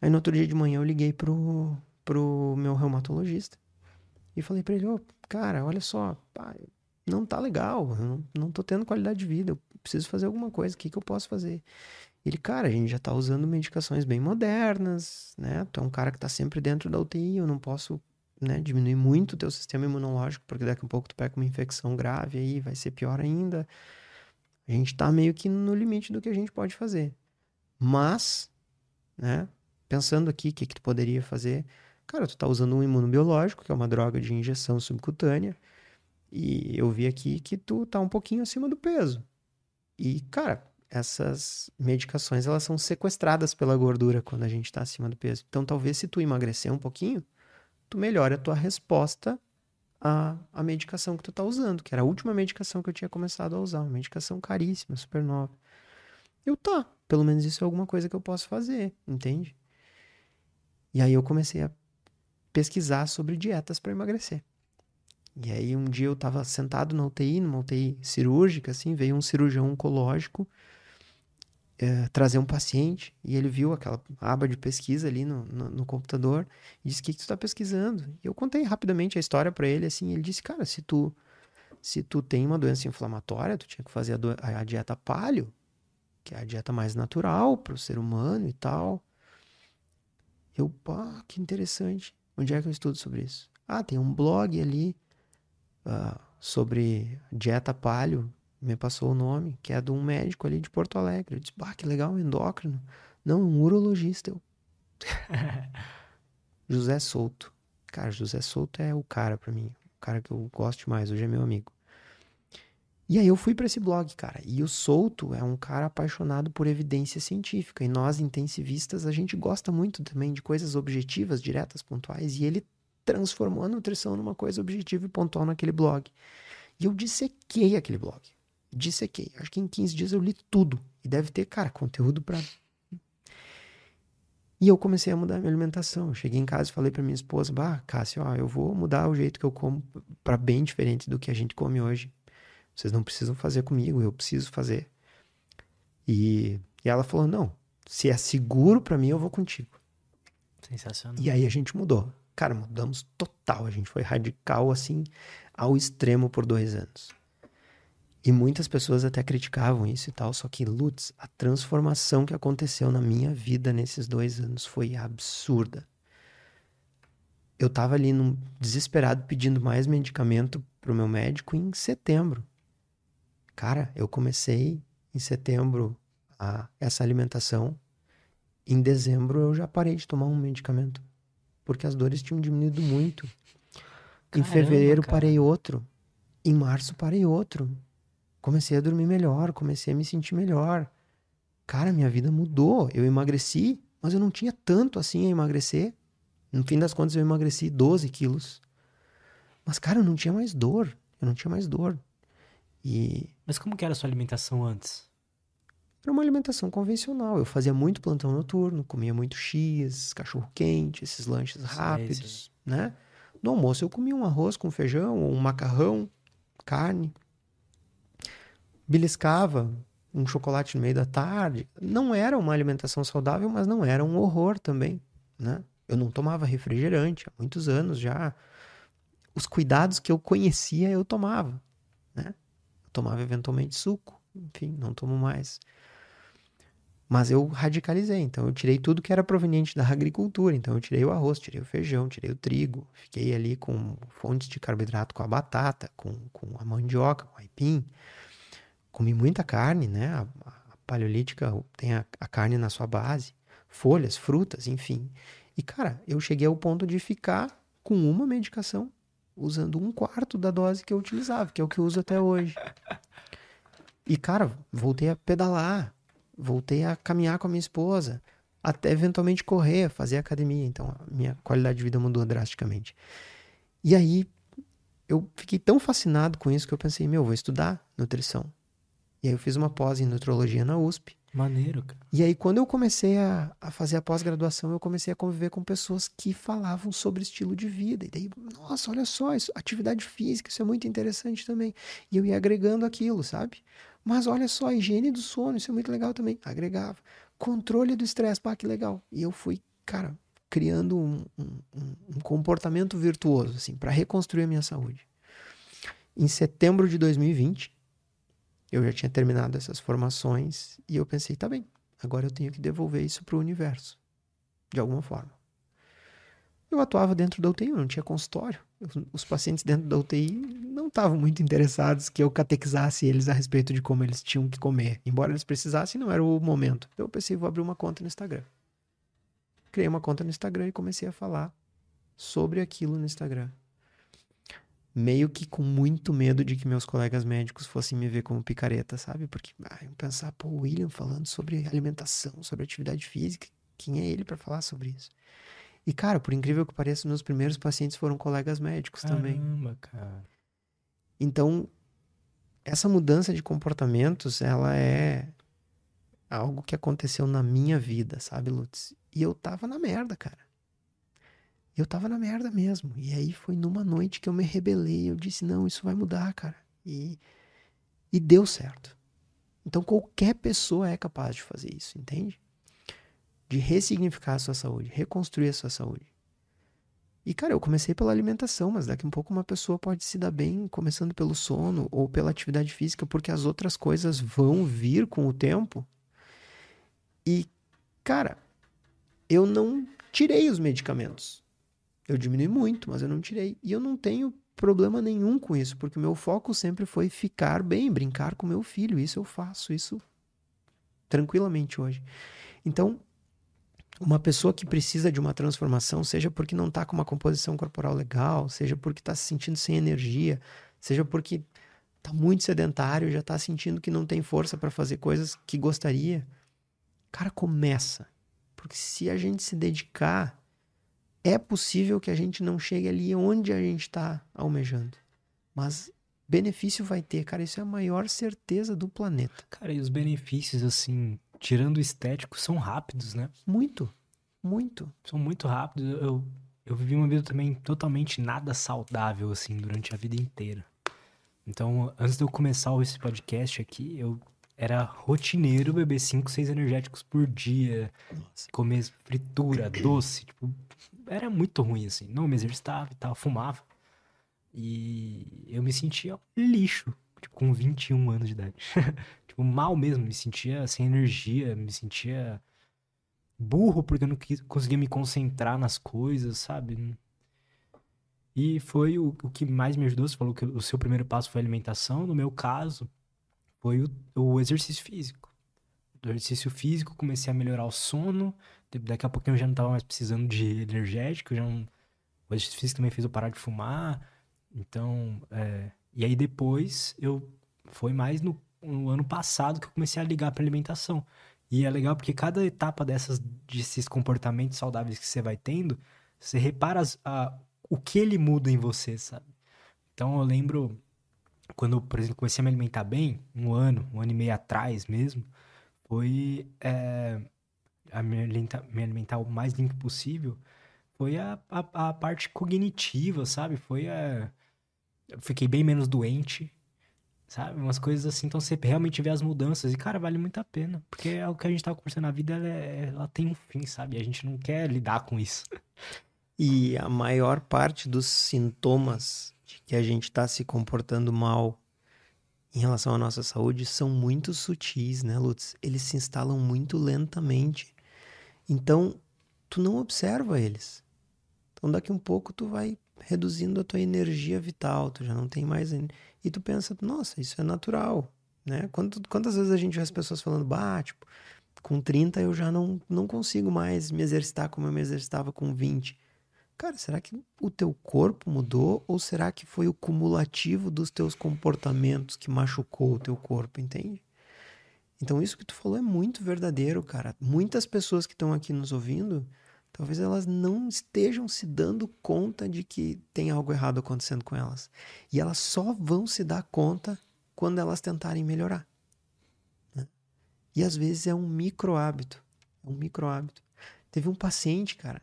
Aí no outro dia de manhã eu liguei pro, pro meu reumatologista e falei pra ele, ô, cara, olha só, pá, não tá legal, eu não, não tô tendo qualidade de vida, eu preciso fazer alguma coisa, o que que eu posso fazer? Ele, cara, a gente já tá usando medicações bem modernas, né? Tu é um cara que tá sempre dentro da UTI, eu não posso, né, diminuir muito o teu sistema imunológico, porque daqui a pouco tu pega uma infecção grave aí, vai ser pior ainda. A gente tá meio que no limite do que a gente pode fazer. Mas, né, pensando aqui o que, que tu poderia fazer, cara, tu tá usando um imunobiológico, que é uma droga de injeção subcutânea, e eu vi aqui que tu tá um pouquinho acima do peso. E, cara, essas medicações, elas são sequestradas pela gordura quando a gente tá acima do peso. Então, talvez se tu emagrecer um pouquinho, tu melhore a tua resposta à, à medicação que tu tá usando, que era a última medicação que eu tinha começado a usar, uma medicação caríssima, super nova. Eu tá, pelo menos isso é alguma coisa que eu posso fazer, entende? E aí eu comecei a pesquisar sobre dietas para emagrecer. E aí um dia eu tava sentado na UTI, numa UTI cirúrgica, assim, veio um cirurgião oncológico eh, trazer um paciente e ele viu aquela aba de pesquisa ali no, no, no computador e disse, o que, que tu tá pesquisando? E eu contei rapidamente a história para ele, assim, ele disse, cara, se tu, se tu tem uma doença inflamatória, tu tinha que fazer a, do- a- dieta paleo, que é a dieta mais natural para o ser humano e tal. Eu, pá, que interessante. Onde é que eu estudo sobre isso? Ah, tem um blog ali ah, sobre dieta paleo, me passou o nome, que é de um médico ali de Porto Alegre. Eu disse, bah, que legal, endócrino. Não, um urologista. Eu... José Souto. Cara, José Souto é o cara pra mim. O cara que eu gosto mais, hoje é meu amigo. E aí eu fui pra esse blog, cara. E o Souto é um cara apaixonado por evidência científica. E nós, intensivistas, a gente gosta muito também de coisas objetivas, diretas, pontuais. E ele transformou a nutrição numa coisa objetiva e pontual naquele blog. E eu dissequei aquele blog. Dissequei. Acho que em 15 dias eu li tudo. E deve ter, cara, conteúdo pra. E eu comecei a mudar a minha alimentação. Eu cheguei em casa e falei pra minha esposa: Bah, Cássio, ó, eu vou mudar o jeito que eu como pra bem diferente do que a gente come hoje. Vocês não precisam fazer comigo, eu preciso fazer. E, e ela falou: Não, se é seguro pra mim, eu vou contigo. Sensacional. E aí a gente mudou. Cara, mudamos total. A gente foi radical, assim, ao extremo por dois anos. E muitas pessoas até criticavam isso e tal, só que, Lutz, a transformação que aconteceu na minha vida nesses dois anos foi absurda. Eu tava ali num, desesperado pedindo mais medicamento pro meu médico em setembro. Cara, eu comecei em setembro a, essa alimentação. Em dezembro eu já parei de tomar um medicamento. Porque as dores tinham diminuído muito. em Caramba, fevereiro cara. parei outro. Em março parei outro. Comecei a dormir melhor, comecei a me sentir melhor. Cara, minha vida mudou. Eu emagreci, mas eu não tinha tanto assim a emagrecer. No fim das contas, eu emagreci 12 quilos. Mas, cara, eu não tinha mais dor. Eu não tinha mais dor. E Mas como que era a sua alimentação antes? era uma alimentação convencional. Eu fazia muito plantão noturno, comia muito X, cachorro quente, esses lanches rápidos, né? No almoço eu comia um arroz com feijão, ou um macarrão, carne. Beliscava um chocolate no meio da tarde. Não era uma alimentação saudável, mas não era um horror também, né? Eu não tomava refrigerante há muitos anos já. Os cuidados que eu conhecia eu tomava, né? Eu tomava eventualmente suco, enfim, não tomo mais. Mas eu radicalizei, então eu tirei tudo que era proveniente da agricultura. Então eu tirei o arroz, tirei o feijão, tirei o trigo. Fiquei ali com fontes de carboidrato com a batata, com, com a mandioca, com o aipim. Comi muita carne, né? A, a paleolítica tem a, a carne na sua base. Folhas, frutas, enfim. E, cara, eu cheguei ao ponto de ficar com uma medicação usando um quarto da dose que eu utilizava, que é o que eu uso até hoje. E, cara, voltei a pedalar, voltei a caminhar com a minha esposa, até eventualmente correr, fazer academia. Então, a minha qualidade de vida mudou drasticamente. E aí, eu fiquei tão fascinado com isso que eu pensei, meu, vou estudar nutrição. E aí eu fiz uma pós em nutrologia na USP. Maneiro, cara. E aí, quando eu comecei a, a fazer a pós-graduação, eu comecei a conviver com pessoas que falavam sobre estilo de vida. E daí, nossa, olha só, isso, atividade física, isso é muito interessante também. E eu ia agregando aquilo, sabe? Mas olha só, a higiene do sono, isso é muito legal também. Agregava. Controle do estresse, pá, que legal. E eu fui, cara, criando um, um, um- um comportamento virtuoso, assim, para reconstruir a minha saúde. Em setembro de 2020, eu já tinha terminado essas formações e eu pensei, tá bem, agora eu tenho que devolver isso para o universo, de alguma forma. Eu atuava dentro da UTI, eu não tinha consultório. Os- pacientes dentro da UTI não estavam muito interessados que eu catequizasse eles a respeito de como eles tinham que comer. Embora eles precisassem, não era o momento. Então eu pensei, vou abrir uma conta no Instagram. Criei uma conta no Instagram e comecei a falar sobre aquilo no Instagram. Meio que com muito medo de que meus colegas médicos fossem me ver como picareta, sabe? Porque ah, eu pensar, pô, o William falando sobre alimentação, sobre atividade física, quem é ele para falar sobre isso? E, cara, por incrível que pareça, meus primeiros pacientes foram colegas médicos também. Caramba, cara. Então, essa mudança de comportamentos, ela é algo que aconteceu na minha vida, sabe, Lutz? E eu tava na merda, cara. Eu tava na merda mesmo. E aí foi numa noite que eu me rebelei. Eu disse, não, isso vai mudar, cara. E, e deu certo. Então, qualquer pessoa é capaz de fazer isso, entende? De ressignificar a sua saúde, reconstruir a sua saúde. E, cara, eu comecei pela alimentação, mas daqui a um pouco uma pessoa pode se dar bem começando pelo sono ou pela atividade física, porque as outras coisas vão vir com o tempo. E, cara, eu não tirei os medicamentos. Eu diminui muito, mas eu não tirei. E eu não tenho problema nenhum com isso, porque o meu foco sempre foi ficar bem, brincar com meu filho. Isso eu faço, isso tranquilamente hoje. Então, uma pessoa que precisa de uma transformação, seja porque não está com uma composição corporal legal, seja porque está se sentindo sem energia, seja porque está muito sedentário, já está sentindo que não tem força para fazer coisas que gostaria, cara, começa. Porque se a gente se dedicar, é possível que a gente não chegue ali onde a gente está almejando. Mas benefício vai ter, cara, isso é a maior certeza do planeta. Cara, e os benefícios, assim, tirando o estético, são rápidos, né? Muito, muito. São muito rápidos. Eu, eu vivi uma vida também totalmente nada saudável, assim, durante a vida inteira. Então, antes de eu começar esse podcast aqui, eu era rotineiro beber 5, 6 energéticos por dia, Nossa. comer fritura, doce, tipo, era muito ruim, assim. Não me exercitava e tal, fumava. E eu me sentia lixo, tipo, com 21 anos de idade. tipo, mal mesmo, me sentia sem energia, me sentia burro porque eu não conseguia me concentrar nas coisas, sabe? E foi o, o que mais me ajudou. Você falou que o seu primeiro passo foi a alimentação. No meu caso, foi o, o exercício físico. Do exercício físico, comecei a melhorar o sono. Da- Daqui a pouquinho eu já não tava mais precisando de energético. Já não... O exercício também fez eu parar de fumar. Então, é... e aí depois eu foi mais no, no ano passado que eu comecei a ligar para alimentação. E é legal porque cada etapa dessas desses comportamentos saudáveis que você vai tendo, você repara as- a- o que ele muda em você, sabe? Então eu lembro quando, por exemplo, comecei a me alimentar bem, um ano, um ano e meio atrás mesmo, foi é, a me alimentar, me alimentar o mais limpo possível, foi a, a, a parte cognitiva, sabe? Foi a. Eu fiquei bem menos doente, sabe? Umas coisas assim, então você realmente vê as mudanças e, cara, vale muito a pena. Porque é o que a gente tava conversando, a vida ela, é, ela tem um fim, sabe? A gente não quer lidar com isso. E a maior parte dos sintomas de que a gente está se comportando mal em relação à nossa saúde são muito sutis, né, Lutz? Eles se instalam muito lentamente. Então, tu não observa eles. Então, daqui um pouco tu vai reduzindo a tua energia vital, tu já não tem mais e tu pensa, nossa, isso é natural, né? Quantas, quantas vezes a gente vê as pessoas falando, bah, tipo, com 30 eu já não, não consigo mais me exercitar como eu me exercitava com 20. Cara, será que o teu corpo mudou ou será que foi o cumulativo dos teus comportamentos que machucou o teu corpo, entende? Então isso que tu falou é muito verdadeiro, cara. Muitas pessoas que estão aqui nos ouvindo, talvez elas não estejam se dando conta de que tem algo errado acontecendo com elas. E elas só vão se dar conta quando elas tentarem melhorar. Né? E às vezes é um micro hábito. É um micro hábito. Teve um paciente, cara,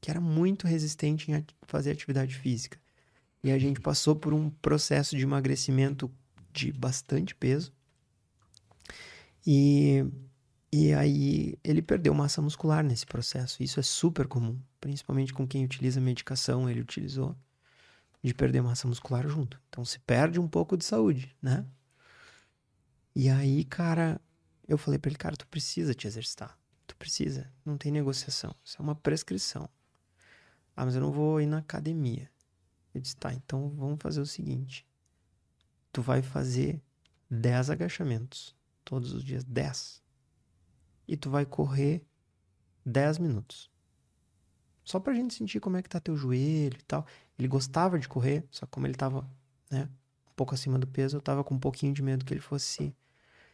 que era muito resistente em fazer atividade física. E a gente passou por um processo de emagrecimento de bastante peso. E, e aí ele perdeu massa muscular nesse processo. Isso é super comum, principalmente com quem utiliza medicação, ele utilizou de perder massa muscular junto. Então se perde um pouco de saúde, né? E aí, cara, eu falei para ele, cara, tu precisa te exercitar. Tu precisa, não tem negociação. Isso é uma prescrição. Ah, mas eu não vou ir na academia. Eu disse, tá, então vamos fazer o seguinte. Tu vai fazer 10 agachamentos todos os dias, 10. E tu vai correr 10 minutos. Só pra gente sentir como é que tá teu joelho e tal. Ele gostava de correr, só que como ele tava, né, um pouco acima do peso, eu tava com um pouquinho de medo que ele fosse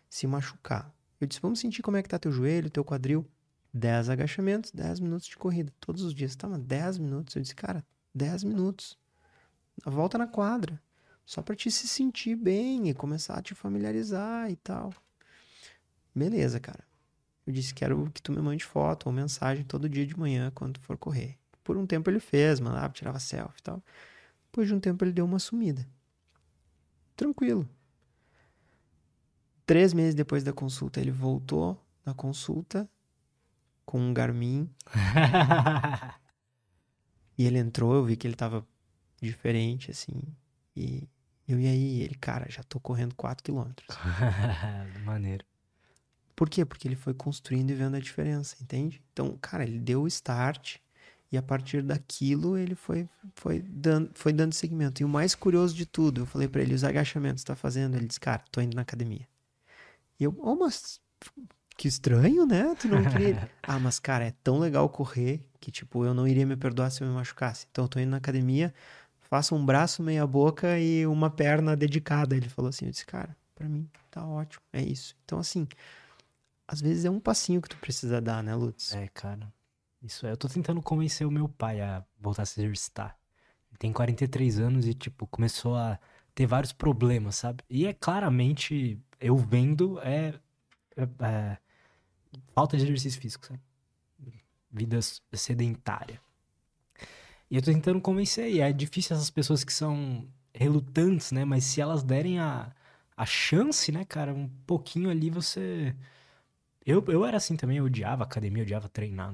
se, machucar. Eu disse, vamos sentir como é que tá teu joelho, teu quadril. 10 agachamentos, 10 minutos de corrida. Todos os dias. Tá, mas 10 minutos. Eu disse, cara, 10 minutos. A volta na quadra. Só para te se sentir bem e começar a te familiarizar e tal. Beleza, cara. Eu disse, quero que tu me mande foto ou mensagem todo dia de manhã quando for correr. Por um tempo ele fez, mandava, tirava selfie e tal. Depois de um tempo ele deu uma sumida. Tranquilo. Três meses depois da consulta, ele voltou da consulta com um Garmin. e ele entrou, eu vi que ele tava diferente, assim. E eu e aí, ele, cara, já tô correndo 4 quilômetros. Maneiro. Por quê? Porque ele foi construindo e vendo a diferença, entende? Então, cara, ele deu o start e a partir daquilo ele foi, foi, dando, foi dando segmento. E o mais curioso de tudo, eu falei para ele, os agachamentos tá fazendo? Ele disse, cara, tô indo na academia. E eu, oh, mas que estranho, né? Tu não queria. ah, mas cara, é tão legal correr que, tipo, eu não iria me perdoar se eu me machucasse. Então eu tô indo na academia, faço um braço, meia boca e uma perna dedicada. Ele falou assim: eu disse, cara, pra mim tá ótimo, é isso. Então, assim, às vezes é um passinho que tu precisa dar, né, Lutz? É, cara. Isso é. Eu tô tentando convencer o meu pai a voltar a se exercitar. Ele tem 43 anos e, tipo, começou a ter vários problemas, sabe? E é claramente, eu vendo, é, é, é falta de exercício físico, sabe? Vida sedentária. E eu tô tentando convencer, e é difícil essas pessoas que são relutantes, né? Mas se elas derem a, a chance, né, cara, um pouquinho ali você. Eu, eu era assim também, eu odiava academia, eu odiava treinar.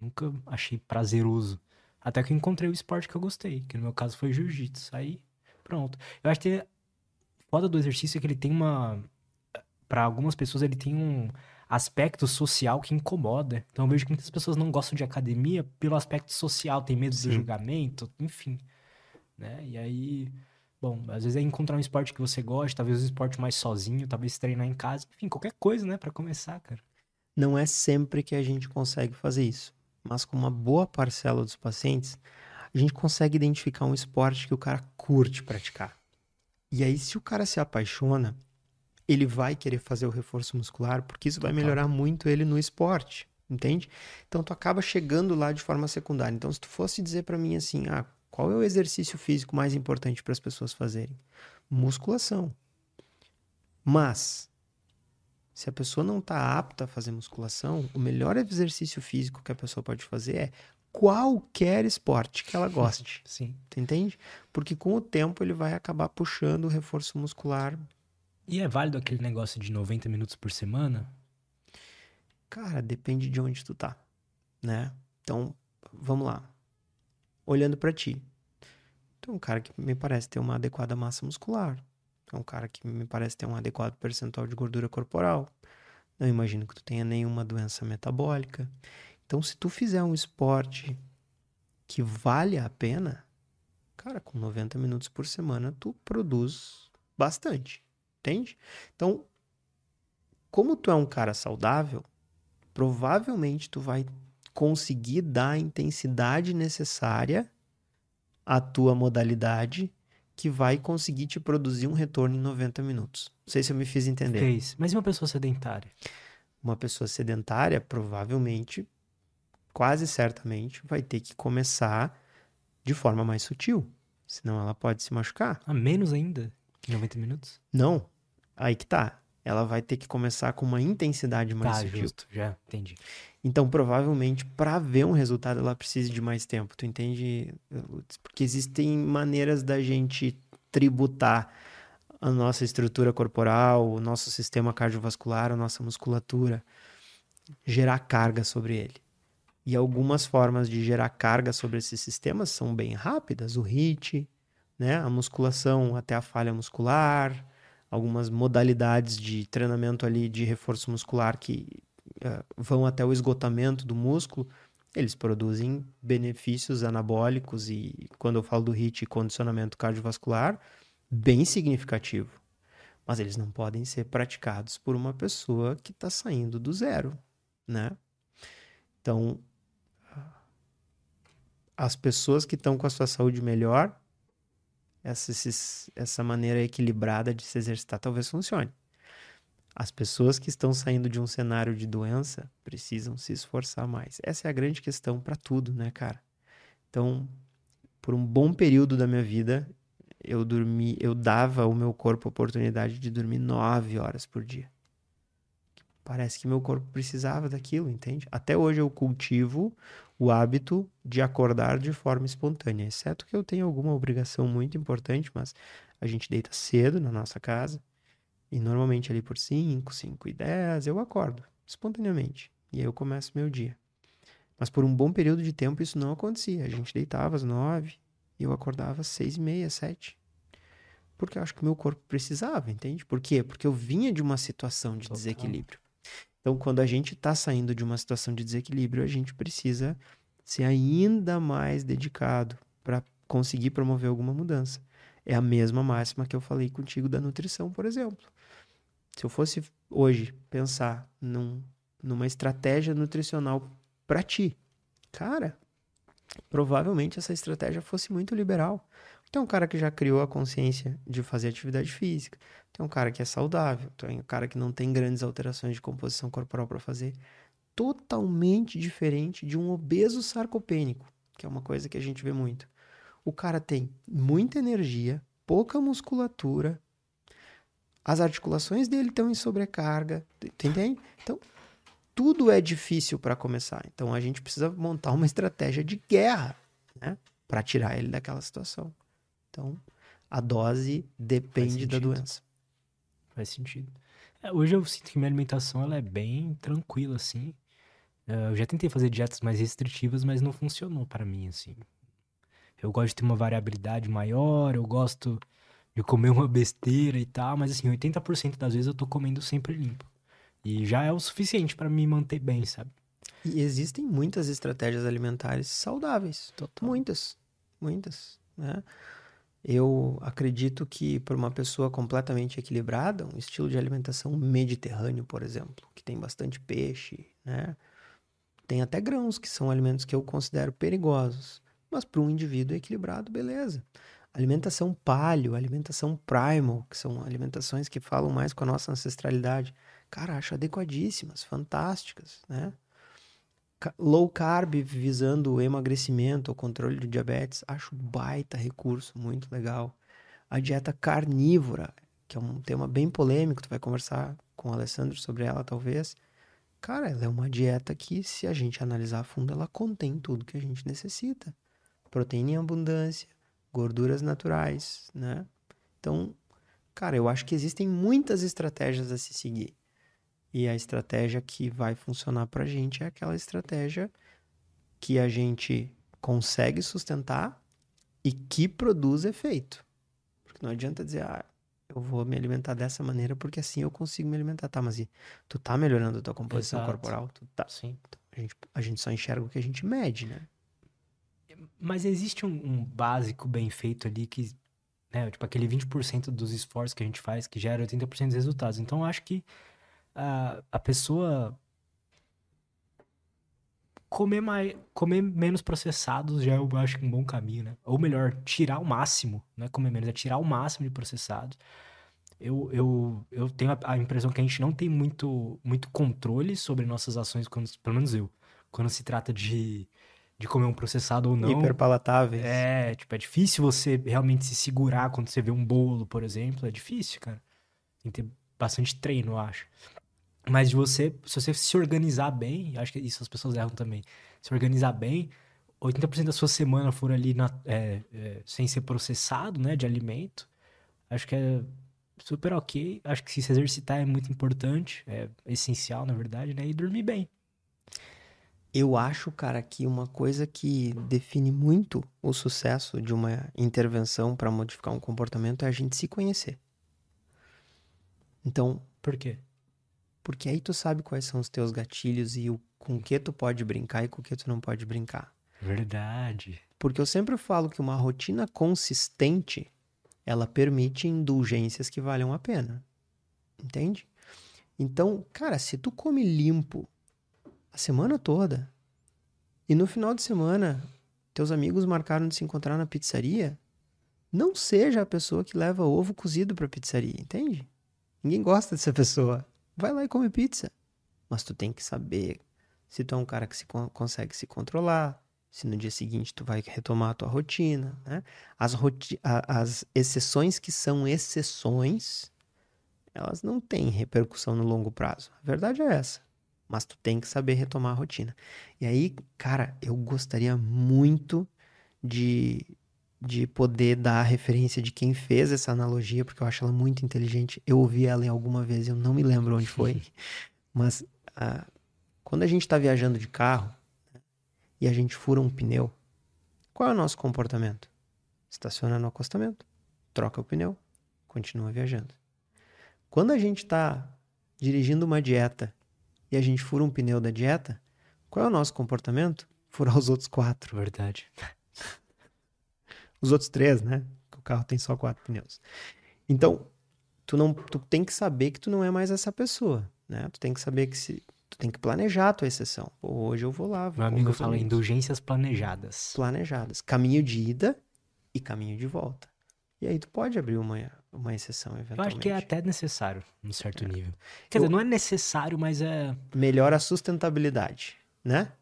Nunca achei prazeroso. Até que eu encontrei o esporte que eu gostei, que no meu caso foi jiu-jitsu. Aí, pronto. Eu acho que foda do exercício é que ele tem uma. Para algumas pessoas, ele tem um aspecto social que incomoda. Então eu vejo que muitas pessoas não gostam de academia pelo aspecto social, tem medo Sim. de julgamento, enfim. Né? E aí, bom, às vezes é encontrar um esporte que você gosta, talvez um esporte mais sozinho, talvez treinar em casa, enfim, qualquer coisa, né, para começar, cara. Não é sempre que a gente consegue fazer isso, mas com uma boa parcela dos pacientes, a gente consegue identificar um esporte que o cara curte praticar. E aí, se o cara se apaixona, ele vai querer fazer o reforço muscular, porque isso vai melhorar muito ele no esporte, entende? Então tu acaba chegando lá de forma secundária. Então se tu fosse dizer para mim assim, ah, qual é o exercício físico mais importante para as pessoas fazerem? musculação. Mas, se a pessoa não está apta a fazer musculação, o melhor exercício físico que a pessoa pode fazer é qualquer esporte que ela goste. Sim. Tu entende? Porque com o tempo ele vai acabar puxando o reforço muscular. E é válido aquele negócio de 90 minutos por semana? Cara, depende de onde tu tá, né? Então, vamos lá. Olhando para ti. Tu é um cara que me parece ter uma adequada massa muscular. É um cara que me parece ter um adequado percentual de gordura corporal. Não imagino que tu tenha nenhuma doença metabólica. Então, se tu fizer um esporte que vale a pena, cara, com 90 minutos por semana, tu produz bastante. Entende? Então, como tu é um cara saudável, provavelmente tu vai conseguir dar a intensidade necessária à tua modalidade que vai conseguir te produzir um retorno em 90 minutos. Não sei se eu me fiz entender. Fez. Mas e uma pessoa sedentária? Uma pessoa sedentária, provavelmente, quase certamente, vai ter que começar de forma mais sutil. Senão ela pode se machucar. A menos ainda que 90 minutos? Não. Aí que tá. Ela vai ter que começar com uma intensidade mais tá, sutil. justo. Já entendi. Então, provavelmente, para ver um resultado, ela precisa de mais tempo. Tu entende? Porque existem maneiras da gente tributar a nossa estrutura corporal, o nosso sistema cardiovascular, a nossa musculatura, gerar carga sobre ele. E algumas formas de gerar carga sobre esses sistemas são bem rápidas. O HIIT, né? a musculação até a falha muscular, algumas modalidades de treinamento ali de reforço muscular que uh, vão até o esgotamento do músculo, eles produzem benefícios anabólicos e, quando eu falo do HIIT, condicionamento cardiovascular, bem significativo. Mas eles não podem ser praticados por uma pessoa que está saindo do zero, né? Então, as pessoas que estão com a sua saúde melhor essa, essa maneira equilibrada de se exercitar talvez funcione. As pessoas que estão saindo de um cenário de doença precisam se esforçar mais. Essa é a grande questão para tudo, né, cara? Então, por um bom período da minha vida, eu dormi, eu dava ao meu corpo a oportunidade de dormir nove horas por dia. Parece que meu corpo precisava daquilo, entende? Até hoje eu cultivo o hábito de acordar de forma espontânea, exceto que eu tenho alguma obrigação muito importante, mas a gente deita cedo na nossa casa e normalmente ali por 5, 5 e 10 eu acordo espontaneamente e aí eu começo meu dia. Mas por um bom período de tempo isso não acontecia. A gente deitava às 9 e eu acordava às 6 e meia, 7. Porque eu acho que o meu corpo precisava, entende? Por quê? Porque eu vinha de uma situação de Total. desequilíbrio. Então, quando a gente está saindo de uma situação de desequilíbrio, a gente precisa ser ainda mais dedicado para conseguir promover alguma mudança. É a mesma máxima que eu falei contigo da nutrição, por exemplo. Se eu fosse hoje pensar num, numa estratégia nutricional para ti, cara, provavelmente essa estratégia fosse muito liberal. Tem um cara que já criou a consciência de fazer atividade física. Tem um cara que é saudável. Tem um cara que não tem grandes alterações de composição corporal para fazer. Totalmente diferente de um obeso sarcopênico, que é uma coisa que a gente vê muito. O cara tem muita energia, pouca musculatura, as articulações dele estão em sobrecarga, entende? Então, tudo é difícil para começar. Então, a gente precisa montar uma estratégia de guerra, né? Para tirar ele daquela situação. Então, a dose depende da doença. Faz sentido. É, hoje eu sinto que minha alimentação ela é bem tranquila, assim. É, eu já tentei fazer dietas mais restritivas, mas não funcionou para mim, assim. Eu gosto de ter uma variabilidade maior, eu gosto de comer uma besteira e tal, mas assim, 80% das vezes eu tô comendo sempre limpo. E já é o suficiente para me manter bem, sabe? E existem muitas estratégias alimentares saudáveis. Total. Muitas. Muitas. Né? Eu acredito que para uma pessoa completamente equilibrada, um estilo de alimentação mediterrâneo, por exemplo, que tem bastante peixe, né? Tem até grãos, que são alimentos que eu considero perigosos. Mas para um indivíduo equilibrado, beleza. Alimentação paleo, alimentação primal, que são alimentações que falam mais com a nossa ancestralidade. Cara, acho adequadíssimas, fantásticas, né? Low carb visando o emagrecimento, o controle do diabetes, acho baita recurso, muito legal. A dieta carnívora, que é um tema bem polêmico, tu vai conversar com o Alessandro sobre ela, talvez. Cara, ela é uma dieta que, se a gente analisar a fundo, ela contém tudo que a gente necessita. Proteína em abundância, gorduras naturais, né? Então, cara, eu acho que existem muitas estratégias a se seguir. E a estratégia que vai funcionar pra gente é aquela estratégia que a gente consegue sustentar e que produz efeito. Porque não adianta dizer, ah, eu vou me alimentar dessa maneira porque assim eu consigo me alimentar. Tá, mas e, tu tá melhorando a tua composição Exato. corporal? Tu tá. Sim. A gente, a gente só enxerga o que a gente mede, né? Mas existe um, um básico bem feito ali que, né, tipo aquele 20% dos esforços que a gente faz que gera 80% dos resultados. Então eu acho que a, a pessoa comer mais, comer menos processados já eu acho que é um bom caminho, né? Ou melhor, tirar o máximo, não é comer menos, é tirar o máximo de processados. Eu, eu, eu tenho a, a impressão que a gente não tem muito, muito controle sobre nossas ações, quando, pelo menos eu, quando se trata de, de comer um processado ou não. Hiperpalatáveis. É, tipo, é difícil você realmente se segurar quando você vê um bolo, por exemplo. É difícil, cara. Tem que ter bastante treino, eu acho. Mas de você, se você se organizar bem, acho que isso as pessoas erram também. Se organizar bem, 80% da sua semana for ali na- é, é, sem ser processado, né, de alimento, acho que é super ok. Acho que se exercitar é muito importante, é essencial, na verdade, né, e dormir bem. Eu acho, cara, que uma coisa que define muito o sucesso de uma intervenção para modificar um comportamento é a gente se conhecer. Então, Por quê? Porque aí tu sabe quais são os teus gatilhos e o com que tu pode brincar e com que tu não pode brincar. Verdade. Porque eu sempre falo que uma rotina consistente, ela permite indulgências que valham a pena. Entende? Então, cara, se tu come limpo a semana toda e no final de semana teus amigos marcaram de se encontrar na pizzaria, não seja a pessoa que leva ovo cozido pra pizzaria, entende? Ninguém gosta dessa pessoa. Vai lá e come pizza. Mas tu tem que saber se tu é um cara que se con- consegue se controlar, se no dia seguinte tu vai retomar a tua rotina, né? As, roti- as exceções que são exceções, elas não têm repercussão no longo prazo. A verdade é essa. Mas tu tem que saber retomar a rotina. E aí, cara, eu gostaria muito de, de poder dar a referência de quem fez essa analogia, porque eu acho ela muito inteligente. Eu ouvi ela em alguma vez, eu não me lembro onde foi. Mas ah, quando a gente está viajando de carro né, e a gente fura um pneu, qual é o nosso comportamento? Estaciona no acostamento, troca o pneu, continua viajando. Quando a gente está dirigindo uma dieta e a gente fura um pneu da dieta, qual é o nosso comportamento? Furar os outros quatro. Verdade. Os outros três, né? O carro tem só quatro pneus. Então, tu não, tu tem que saber que tu não é mais essa pessoa, né? Tu tem que saber que se tu tem que planejar a tua exceção. Pô, hoje eu vou lá, vou Meu amigo fala indulgências planejadas. planejadas, caminho de ida e caminho de volta. E aí tu pode abrir uma uma exceção Eu eventualmente. acho que é até necessário, num certo nível. Quer Eu- dizer, não é necessário, mas é. melhora a sustentabilidade, né?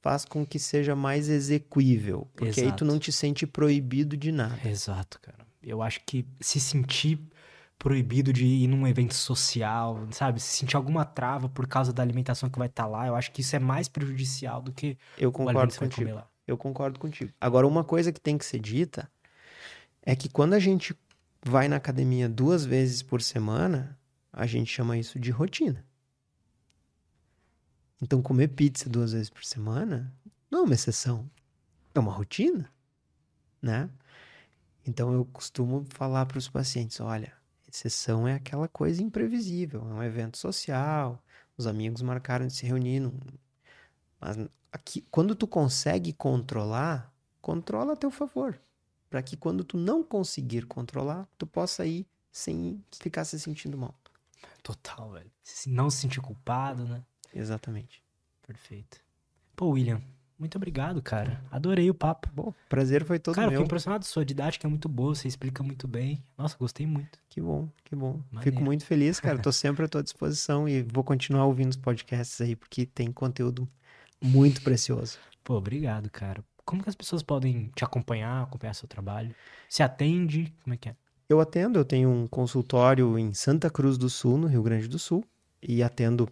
Faz com que seja mais execuível, porque aí Exato. tu não te sente proibido de nada. Exato, cara. Eu acho que se sentir proibido de ir num evento social, sabe? Se sentir alguma trava por causa da alimentação que vai estar lá, eu acho que isso é mais prejudicial do que Eu o concordo vai contigo. comer lá. Eu concordo contigo. Agora, uma coisa que tem que ser dita é que quando a gente vai na academia duas vezes por semana, a gente chama isso de rotina. Então, comer pizza duas vezes por semana não é uma exceção, é uma rotina, né? Então, eu costumo falar para os pacientes: olha, exceção é aquela coisa imprevisível, é um evento social, os amigos marcaram de se reunir mas aqui, quando tu consegue controlar, controla a teu favor. Para que quando tu não conseguir controlar, tu possa ir sem ficar se sentindo mal. Total, velho. Se não se sentir culpado, né? Exatamente. Perfeito. Pô, William, muito obrigado, cara. Adorei o papo. Bom, prazer foi todo cara, eu meu. fiquei impressionado. Sua didática é muito boa, você explica muito bem. Nossa, gostei muito. Que bom, que bom. Maneiro. Fico muito feliz, cara. Tô sempre à tua disposição e vou continuar ouvindo os podcasts aí, porque tem conteúdo muito precioso. Pô, obrigado, cara. Como que as pessoas podem te acompanhar, acompanhar seu trabalho? Se atende? Como é que é? eu atendo, eu tenho um consultório em Santa Cruz do Sul, no Rio Grande do Sul, e atendo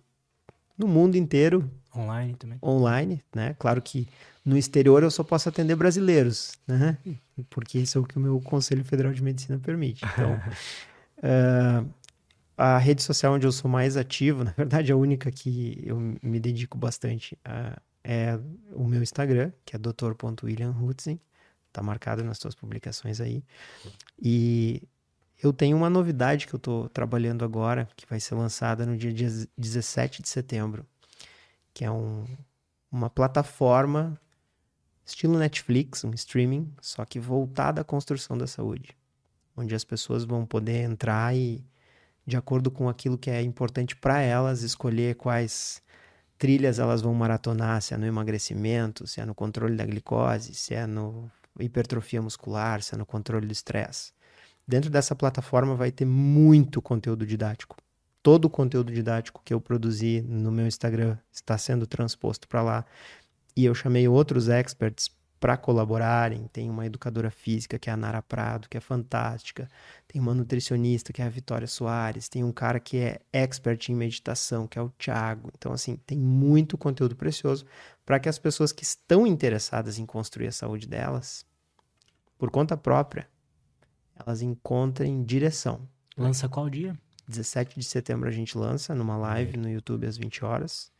no mundo inteiro. Online também. Online, né? Claro que no exterior eu só posso atender brasileiros, né? Porque isso é o que o meu Conselho Federal de Medicina permite. Então, uh, a rede social onde eu sou mais ativo, na verdade, a única que eu me dedico bastante uh, é o meu Instagram, que é dr.williamhutzen. Tá marcado nas suas publicações aí. E eu tenho uma novidade que eu estou trabalhando agora, que vai ser lançada no dia 17 de setembro, que é um, uma plataforma estilo Netflix, um streaming, só que voltada à construção da saúde, onde as pessoas vão poder entrar e, de acordo com aquilo que é importante para elas, escolher quais trilhas elas vão maratonar, se é no emagrecimento, se é no controle da glicose, se é no hipertrofia muscular, se é no controle do estresse. Dentro dessa plataforma vai ter muito conteúdo didático. Todo o conteúdo didático que eu produzi no meu Instagram está sendo transposto para lá. E eu chamei outros experts para colaborarem. Tem uma educadora física, que é a Nara Prado, que é fantástica. Tem uma nutricionista, que é a Vitória Soares. Tem um cara que é expert em meditação, que é o Thiago. Então, assim, tem muito conteúdo precioso para que as pessoas que estão interessadas em construir a saúde delas, por conta própria, elas encontrem direção. Lança qual dia? 17 de setembro a gente lança numa live no YouTube às 20 horas.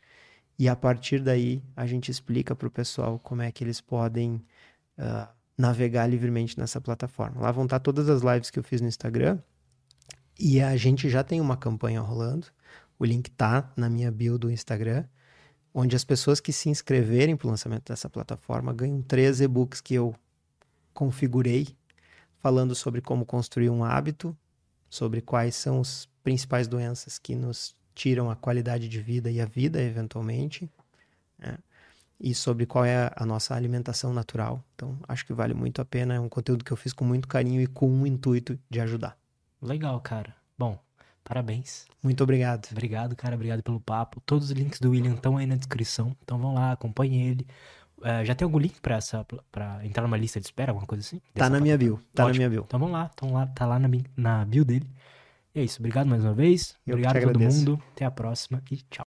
E a partir daí a gente explica para o pessoal como é que eles podem uh, navegar livremente nessa plataforma. Lá vão estar todas as lives que eu fiz no Instagram. E a gente já tem uma campanha rolando. O link tá na minha bio do Instagram, onde as pessoas que se inscreverem para o lançamento dessa plataforma ganham três e-books que eu configurei falando sobre como construir um hábito, sobre quais são as principais doenças que nos tiram a qualidade de vida e a vida, eventualmente, né? e sobre qual é a nossa alimentação natural. Então, acho que vale muito a pena. É um conteúdo que eu fiz com muito carinho e com um intuito de ajudar. Legal, cara. Bom, parabéns. Muito obrigado. Obrigado, cara. Obrigado pelo papo. Todos os links do William estão aí na descrição. Então vão lá, acompanhem ele. É, já tem algum link pra, essa, pra entrar numa lista de espera, alguma coisa assim? Tá na minha bio. Tá Ótimo. na minha bio. Então vamos lá, então lá, tá lá na, na bio dele. E é isso. Obrigado mais uma vez. Eu obrigado a todo mundo. Até a próxima e tchau.